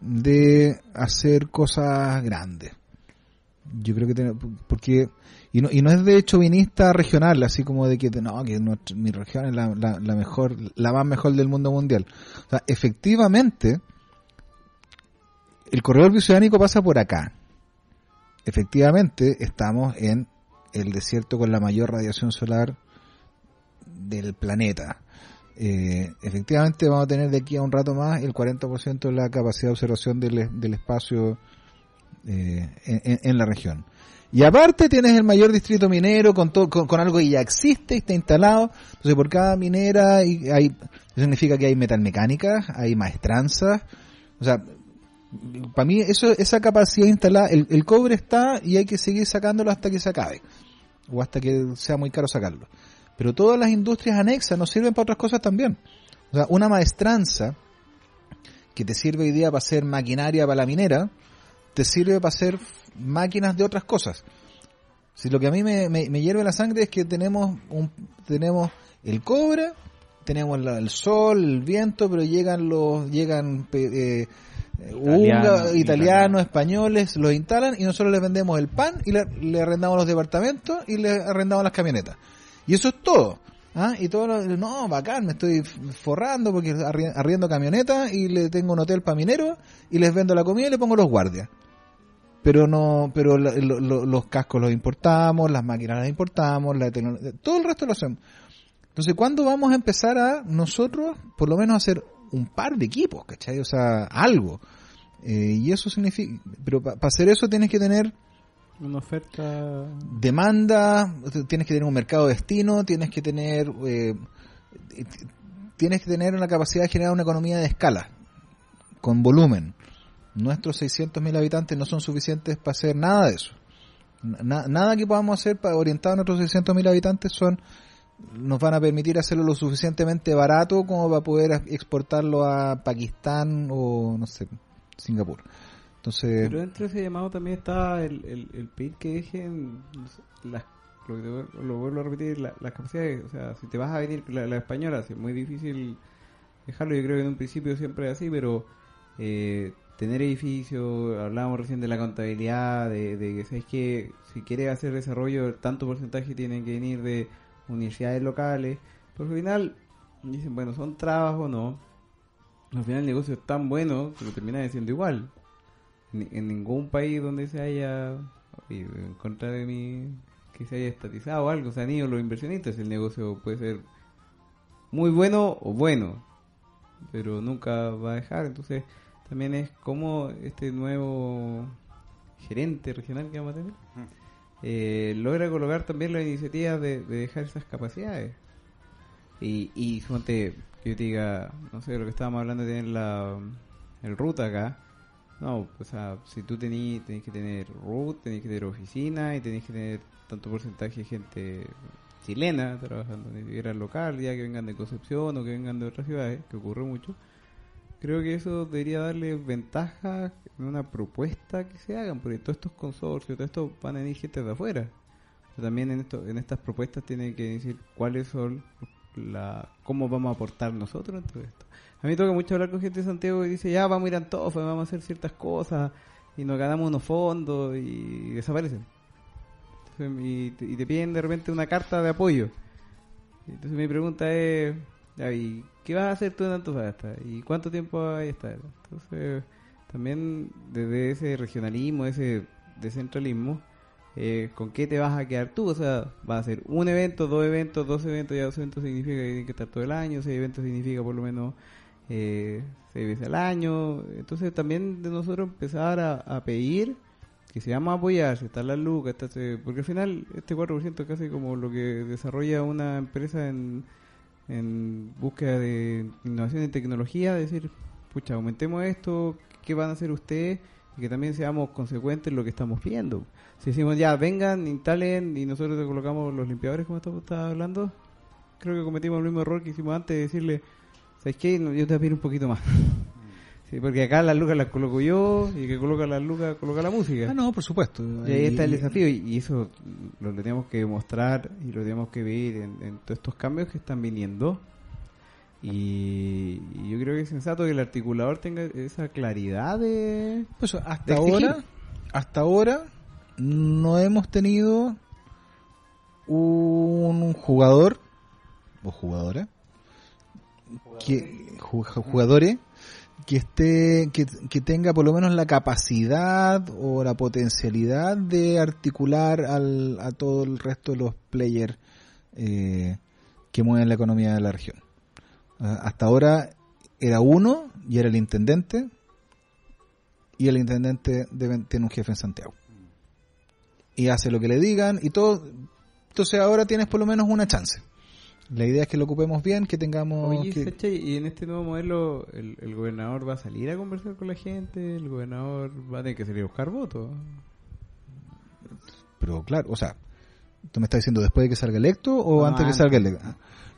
de hacer cosas grandes. Yo creo que tenemos, porque, y no, y no es de hecho vinista regional, así como de que no, que mi región es la, la, la mejor, la más mejor del mundo mundial. O sea, efectivamente, el corredor bioceánico pasa por acá. Efectivamente, estamos en el desierto con la mayor radiación solar del planeta. Eh, efectivamente vamos a tener de aquí a un rato más el 40% de la capacidad de observación del, del espacio eh, en, la región. Y aparte tienes el mayor distrito minero con, todo, con, algo que ya existe, está instalado. Entonces por cada minera y hay, eso significa que hay metalmecánicas, hay maestranzas. O sea, para mí eso, esa capacidad instalada, el cobre está y hay que seguir sacándolo hasta que se acabe. O hasta que sea muy caro sacarlo. Pero todas las industrias anexas nos sirven para otras cosas también. O sea, una maestranza que te sirve hoy día para hacer maquinaria para la minera, te sirve para hacer máquinas de otras cosas. Si lo que a mí me, me, me hierve la sangre es que tenemos un, tenemos el cobre, tenemos la- el sol, el viento, pero llegan los llegan eh, italianos, españoles, los instalan y nosotros les vendemos el pan y le, le arrendamos los departamentos y le arrendamos las camionetas. Y eso es todo. ¿ah? Y todo lo, no, bacán, me estoy forrando porque arri- arriendo camionetas y le tengo un hotel para mineros y les vendo la comida y le pongo los guardias. Pero no, pero los cascos los importamos, las máquinas las importamos, la todo el resto lo hacemos. Entonces, ¿cuándo vamos a empezar a nosotros, por lo menos, hacer un par de equipos, ¿cachai? O sea, algo. Eh, y eso significa, pero para hacer eso tienes que tener Una oferta. demanda, tienes que tener un mercado destino, tienes que tener eh, tienes que tener la capacidad de generar una economía de escala, con volumen. Nuestros 600.000 habitantes no son suficientes para hacer nada de eso. Na- nada que podamos hacer para orientar a nuestros 600.000 habitantes son nos van a permitir hacerlo lo suficientemente barato como para poder exportarlo a Pakistán o no sé, Singapur. Entonces, Pero dentro de ese llamado también está el, el, el pedir que dejen las, lo, vuelvo a repetir, la- las capacidades. O sea, si te vas a venir la, la española, es muy difícil dejarlo. Yo creo que en un principio siempre es así, pero eh, tener edificios, hablábamos recién de la contabilidad, de, de que sabes que si quieres hacer desarrollo, tanto porcentaje tienen que venir de universidades locales. Porque al final, dicen, bueno, son trabas o no. Al final el negocio es tan bueno que lo termina siendo igual ni- en ningún país donde se haya oye, en contra de mi que se haya estatizado algo. Se han ido los inversionistas el negocio puede ser muy bueno o bueno pero nunca va a dejar. Entonces también es como este nuevo gerente regional que vamos a tener eh, logra colocar también las iniciativas de, de dejar esas capacidades. Y, y suponte que yo te diga, no sé, lo que estábamos hablando de tener la, el root acá. No, o sea, si tú tenés, tenés que tener root, tenés que tener oficina y tenés que tener tanto porcentaje de gente chilena trabajando, ni siquiera local, ya que vengan de Concepción o que vengan de otras ciudades, que ocurre mucho. Creo que eso debería darle ventaja en una propuesta que se hagan, porque todos estos consorcios, todo esto van a venir gente de afuera. Pero también en, esto, en estas propuestas tienen que decir cuáles son la cómo vamos a aportar nosotros en todo esto. A mí toca mucho hablar con gente de Santiago y dice, ya vamos a ir a Antofa, vamos a hacer ciertas cosas y nos ganamos unos fondos y desaparecen. Entonces, y, te, piden de repente una carta de apoyo. Entonces mi pregunta es, ¿y qué vas a hacer tú en Antofagasta? ¿Y cuánto tiempo vas a estar? Entonces, también desde ese regionalismo, ese descentralismo, eh, ¿con qué te vas a quedar tú? O sea, ¿vas a hacer un evento, dos eventos, dos eventos? Ya dos eventos significa que tienen que estar todo el año, seis eventos significa por lo menos eh, seis veces al año. Entonces también de nosotros empezar a, pedir que si vamos a apoyar, si está la lucas, está porque al final este 4% es casi como lo que desarrolla una empresa en, en búsqueda de innovación y tecnología, decir, pucha, aumentemos esto, ¿qué van a hacer ustedes? Y que también seamos consecuentes en lo que estamos pidiendo. Si decimos, ya, vengan, instalen y nosotros te colocamos los limpiadores, como estaba hablando, creo que cometimos el mismo error que hicimos antes de decirle, ¿sabes qué? Yo te voy a pedir un poquito más. Sí, porque acá las lucas las coloco yo y que coloca las lucas coloca la música. ah, no, por supuesto. Y ahí está el desafío y, eso lo tenemos que mostrar y lo tenemos que ver en, en todos estos cambios que están viniendo. Y, y yo creo que es sensato que el articulador tenga esa claridad de... Pues hasta de ahora, hasta ahora no hemos tenido un jugador o jugadora que ju- jugadores que esté que, que tenga por lo menos la capacidad o la potencialidad de articular al, a todo el resto de los players eh, que mueven la economía de la región. Ah, Hasta ahora era uno y era el intendente y el intendente debe- tiene un jefe en Santiago. Y hace lo que le digan y todo. Entonces ahora tienes por lo menos una chance. La idea es que lo ocupemos bien, que tengamos... Oye, que- ¿cachai? Y en este nuevo modelo, el, el gobernador va a salir a conversar con la gente, el gobernador va a tener que salir a buscar votos. Pero claro, o sea, ¿tú me estás diciendo después de que salga electo o No, antes que antes. salga electo?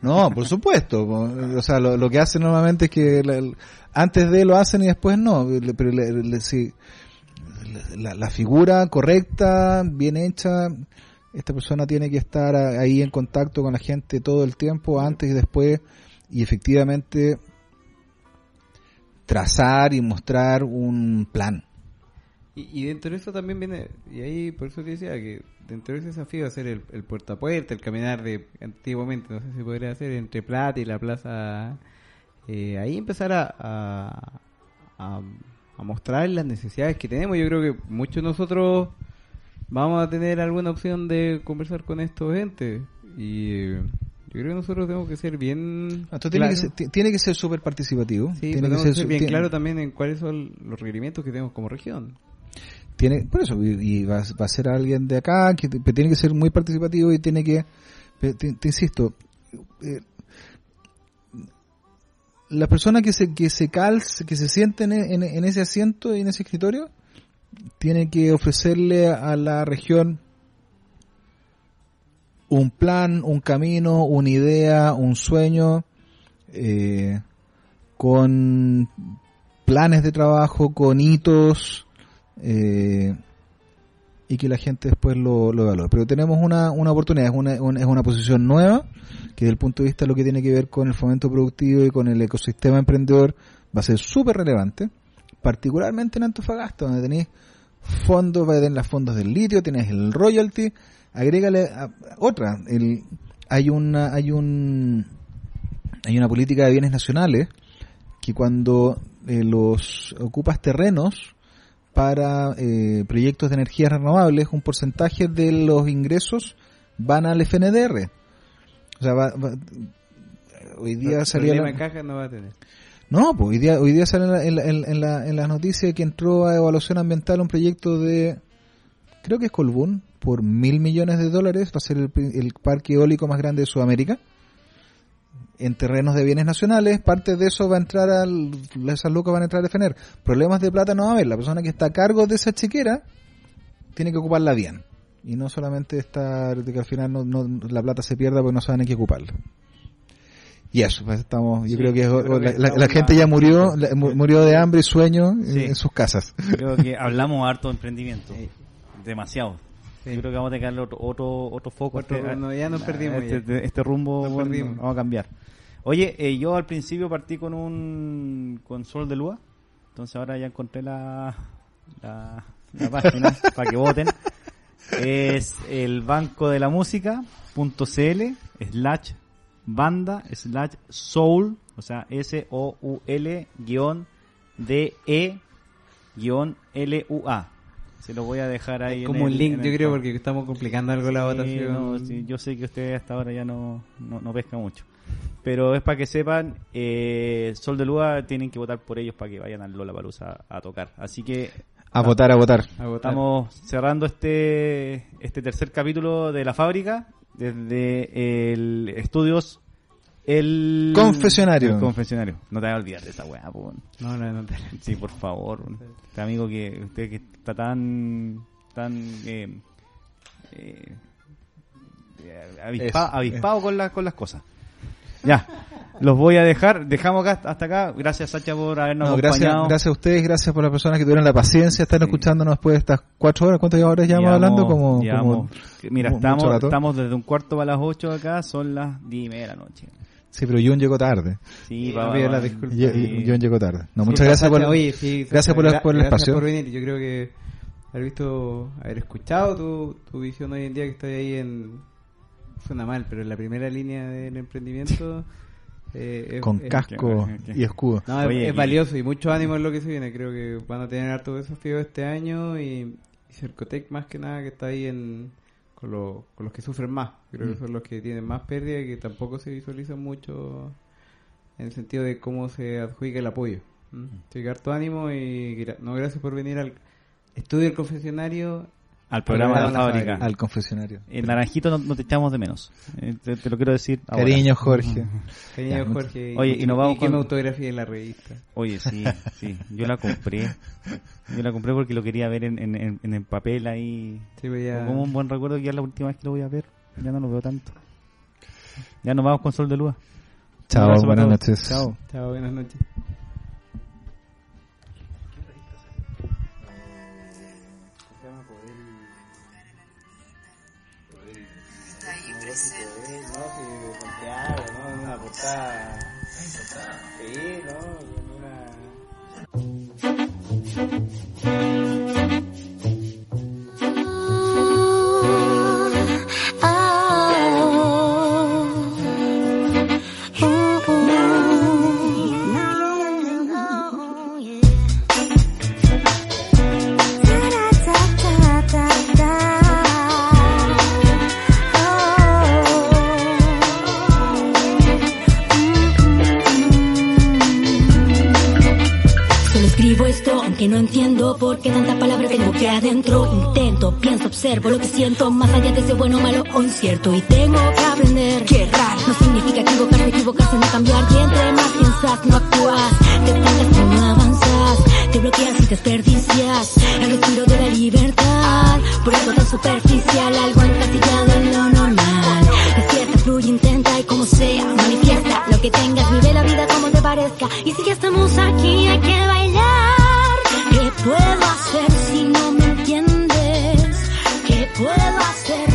No, por supuesto. O sea, lo, lo que hacen normalmente es que la- el- antes de lo hacen y después no. Le- Pero le- le- si- la, la figura correcta, bien hecha, esta persona tiene que estar ahí en contacto con la gente todo el tiempo, antes y después, y efectivamente trazar y mostrar un plan. Y, y dentro de eso también viene, y ahí por eso te decía que dentro de ese desafío hacer el, el puerta a puerta, el caminar de antiguamente, no sé si podría hacer entre Plata y la plaza, eh, ahí empezar a, a, a- a mostrar las necesidades que tenemos. Yo creo que muchos de nosotros vamos a tener alguna opción de conversar con estos entes y eh, yo creo que nosotros tenemos que ser bien... Esto tiene, que ser, tiene que ser súper participativo. Sí, tiene que ser, ser bien tiene- claro también en cuáles son los requerimientos que tenemos como región. tiene por eso y, y va, va a ser alguien de acá que, tiene que ser muy participativo y tiene que te, te insisto eh, la persona que se que se calce que se siente en, en- en ese asiento y en ese escritorio tiene que ofrecerle a la región un plan un camino una idea un sueño eh, con planes de trabajo con hitos eh, y que la gente después lo, lo evalúe. Pero tenemos una, una oportunidad, es una, un- es una posición nueva que desde el punto de vista de lo que tiene que ver con el fomento productivo y con el ecosistema emprendedor va a ser súper relevante, particularmente en Antofagasta, donde tenéis fondos, va a tener los fondos del litio, tienes el royalty, agrégale a- a- otra, el, hay una, hay un, hay una política de bienes nacionales que cuando eh, los ocupas terrenos para eh, proyectos de energías renovables, un porcentaje de los ingresos van al FNDR. O sea, va- va- hoy día salía la- caja no va a tener. No, pues hoy día, hoy día sale en, la- en, la- en, la, en las noticias que entró a evaluación ambiental un proyecto de, creo que es Colbún, por mil millones de dólares, va a ser el, el parque eólico más grande de Sudamérica, en terrenos de bienes nacionales, parte de eso va a entrar al, esas lucas van a entrar a FENER. Problemas de plata no va a haber, la persona que está a cargo de esa chequera tiene que ocuparla bien. Y no solamente estar de que al final no, no- la plata se pierda porque no saben en qué ocuparla. Y eso, pues estamos, yo Sí, creo que, yo creo que la, la- gente ya- murió, la- mu- murió de hambre y sueño en- Sí. en sus casas. Creo que hablamos harto de emprendimiento. Demasiado. Sí. Yo creo que vamos a tener otro, otro, otro foco. Otro- este- no, ya nos a perdimos Este, ya. este rumbo Nos bueno, perdimos. vamos a cambiar. Oye, eh, yo al principio partí con un con Sol de Lua. Entonces ahora ya encontré la, la, la página para que voten. Es el banco de la música.cl slash banda slash soul, o sea, S-O-U-L guion D-E guion L-U-A. Se lo voy a dejar ahí. en Como un el- link, en yo el creo, porque estamos complicando algo la votación. no, sí, yo sé que ustedes hasta ahora ya no, no, no pescan mucho. Pero es para que sepan, eh, Sol de Lua tienen que votar por ellos para que vayan al Lola Palusa a tocar. Así que A votar, a votar. A votar. estamos cerrando este, este tercer capítulo de la fábrica desde el estudios el Confesionario. el confesionario. No te vayas a olvidar de esa weá, po. No, no, no. te- Sí, por favor. Este amigo que usted que está tan tan eh, eh, avispa- avispado con las con las cosas. Ya. Los voy a dejar, dejamos acá hasta acá. Gracias Sacha por habernos No, gracias, acompañado. gracias a ustedes, gracias por las personas que tuvieron la paciencia, están Sí. escuchándonos después de estas cuatro horas. ¿Cuántas horas llevamos hablando? Como, llevamos- como- mira, estamos, rato. estamos desde un cuarto para las ocho acá, son las diez y media de la noche. Sí, pero Jun llegó tarde. Sí, Sí, pa- no pido pa- las disculpas. Ye- sí. Jun llegó tarde. No, Sí, muchas gracias Sacha, por, oye, sí, gracias por el- gra- por el gracias espacio. por venir. Yo creo que haber visto, haber escuchado tu, tu visión hoy en día que estoy ahí en. Suena mal, pero en la primera línea del emprendimiento. eh, es- con es- casco y escudo. No, es- Oye, es, y- valioso y mucho ánimo en lo que se viene. Creo que van a tener harto desafío este año y, y Cercotec más que nada que está ahí en con, lo- con los que sufren más. Creo que son los que tienen más pérdida y que tampoco se visualizan mucho en el sentido de cómo se adjudica el apoyo. ¿Mm? Así que harto ánimo y gra- no gracias por venir al estudio del confesionario. Al programa de la Al programa de la fábrica. Al confesionario. En Naranjito no, no te echamos de menos. Eh, te, te lo quiero decir. ahora. Cariño, Jorge. Cariño, Ya, Jorge. Oye, y nos vamos con- me autografía en la revista. Oye, sí, sí. Yo la compré. Yo la compré porque lo quería ver en, en, en- en el papel ahí. Sí, pues ya- Como un buen recuerdo que ya es la última vez que lo voy a ver. Ya no lo veo tanto. Ya nos vamos con Sol de Lua. Chao, buenas noches. Chao. Chao, buenas noches. Solo aunque no entiendo por qué tanta palabra tengo que adentro. Intento, pienso, observo lo que siento, más allá de ese bueno, malo o incierto. Y tengo que aprender que errar no significa equivocarse, equivocarse, no cambiar. Y entre más piensas, no actúas. Te pero no avanzas. Te bloqueas y desperdicias el respiro de la libertad. Por algo tan superficial, algo encasillado en lo normal. Despierta, fluye, intenta y como sea, manifiesta lo que tengas, vive la vida como te parezca. Y si ya estamos aquí, hay que bailar puedo hacer si no me entiendes? ¿Qué puedo hacer?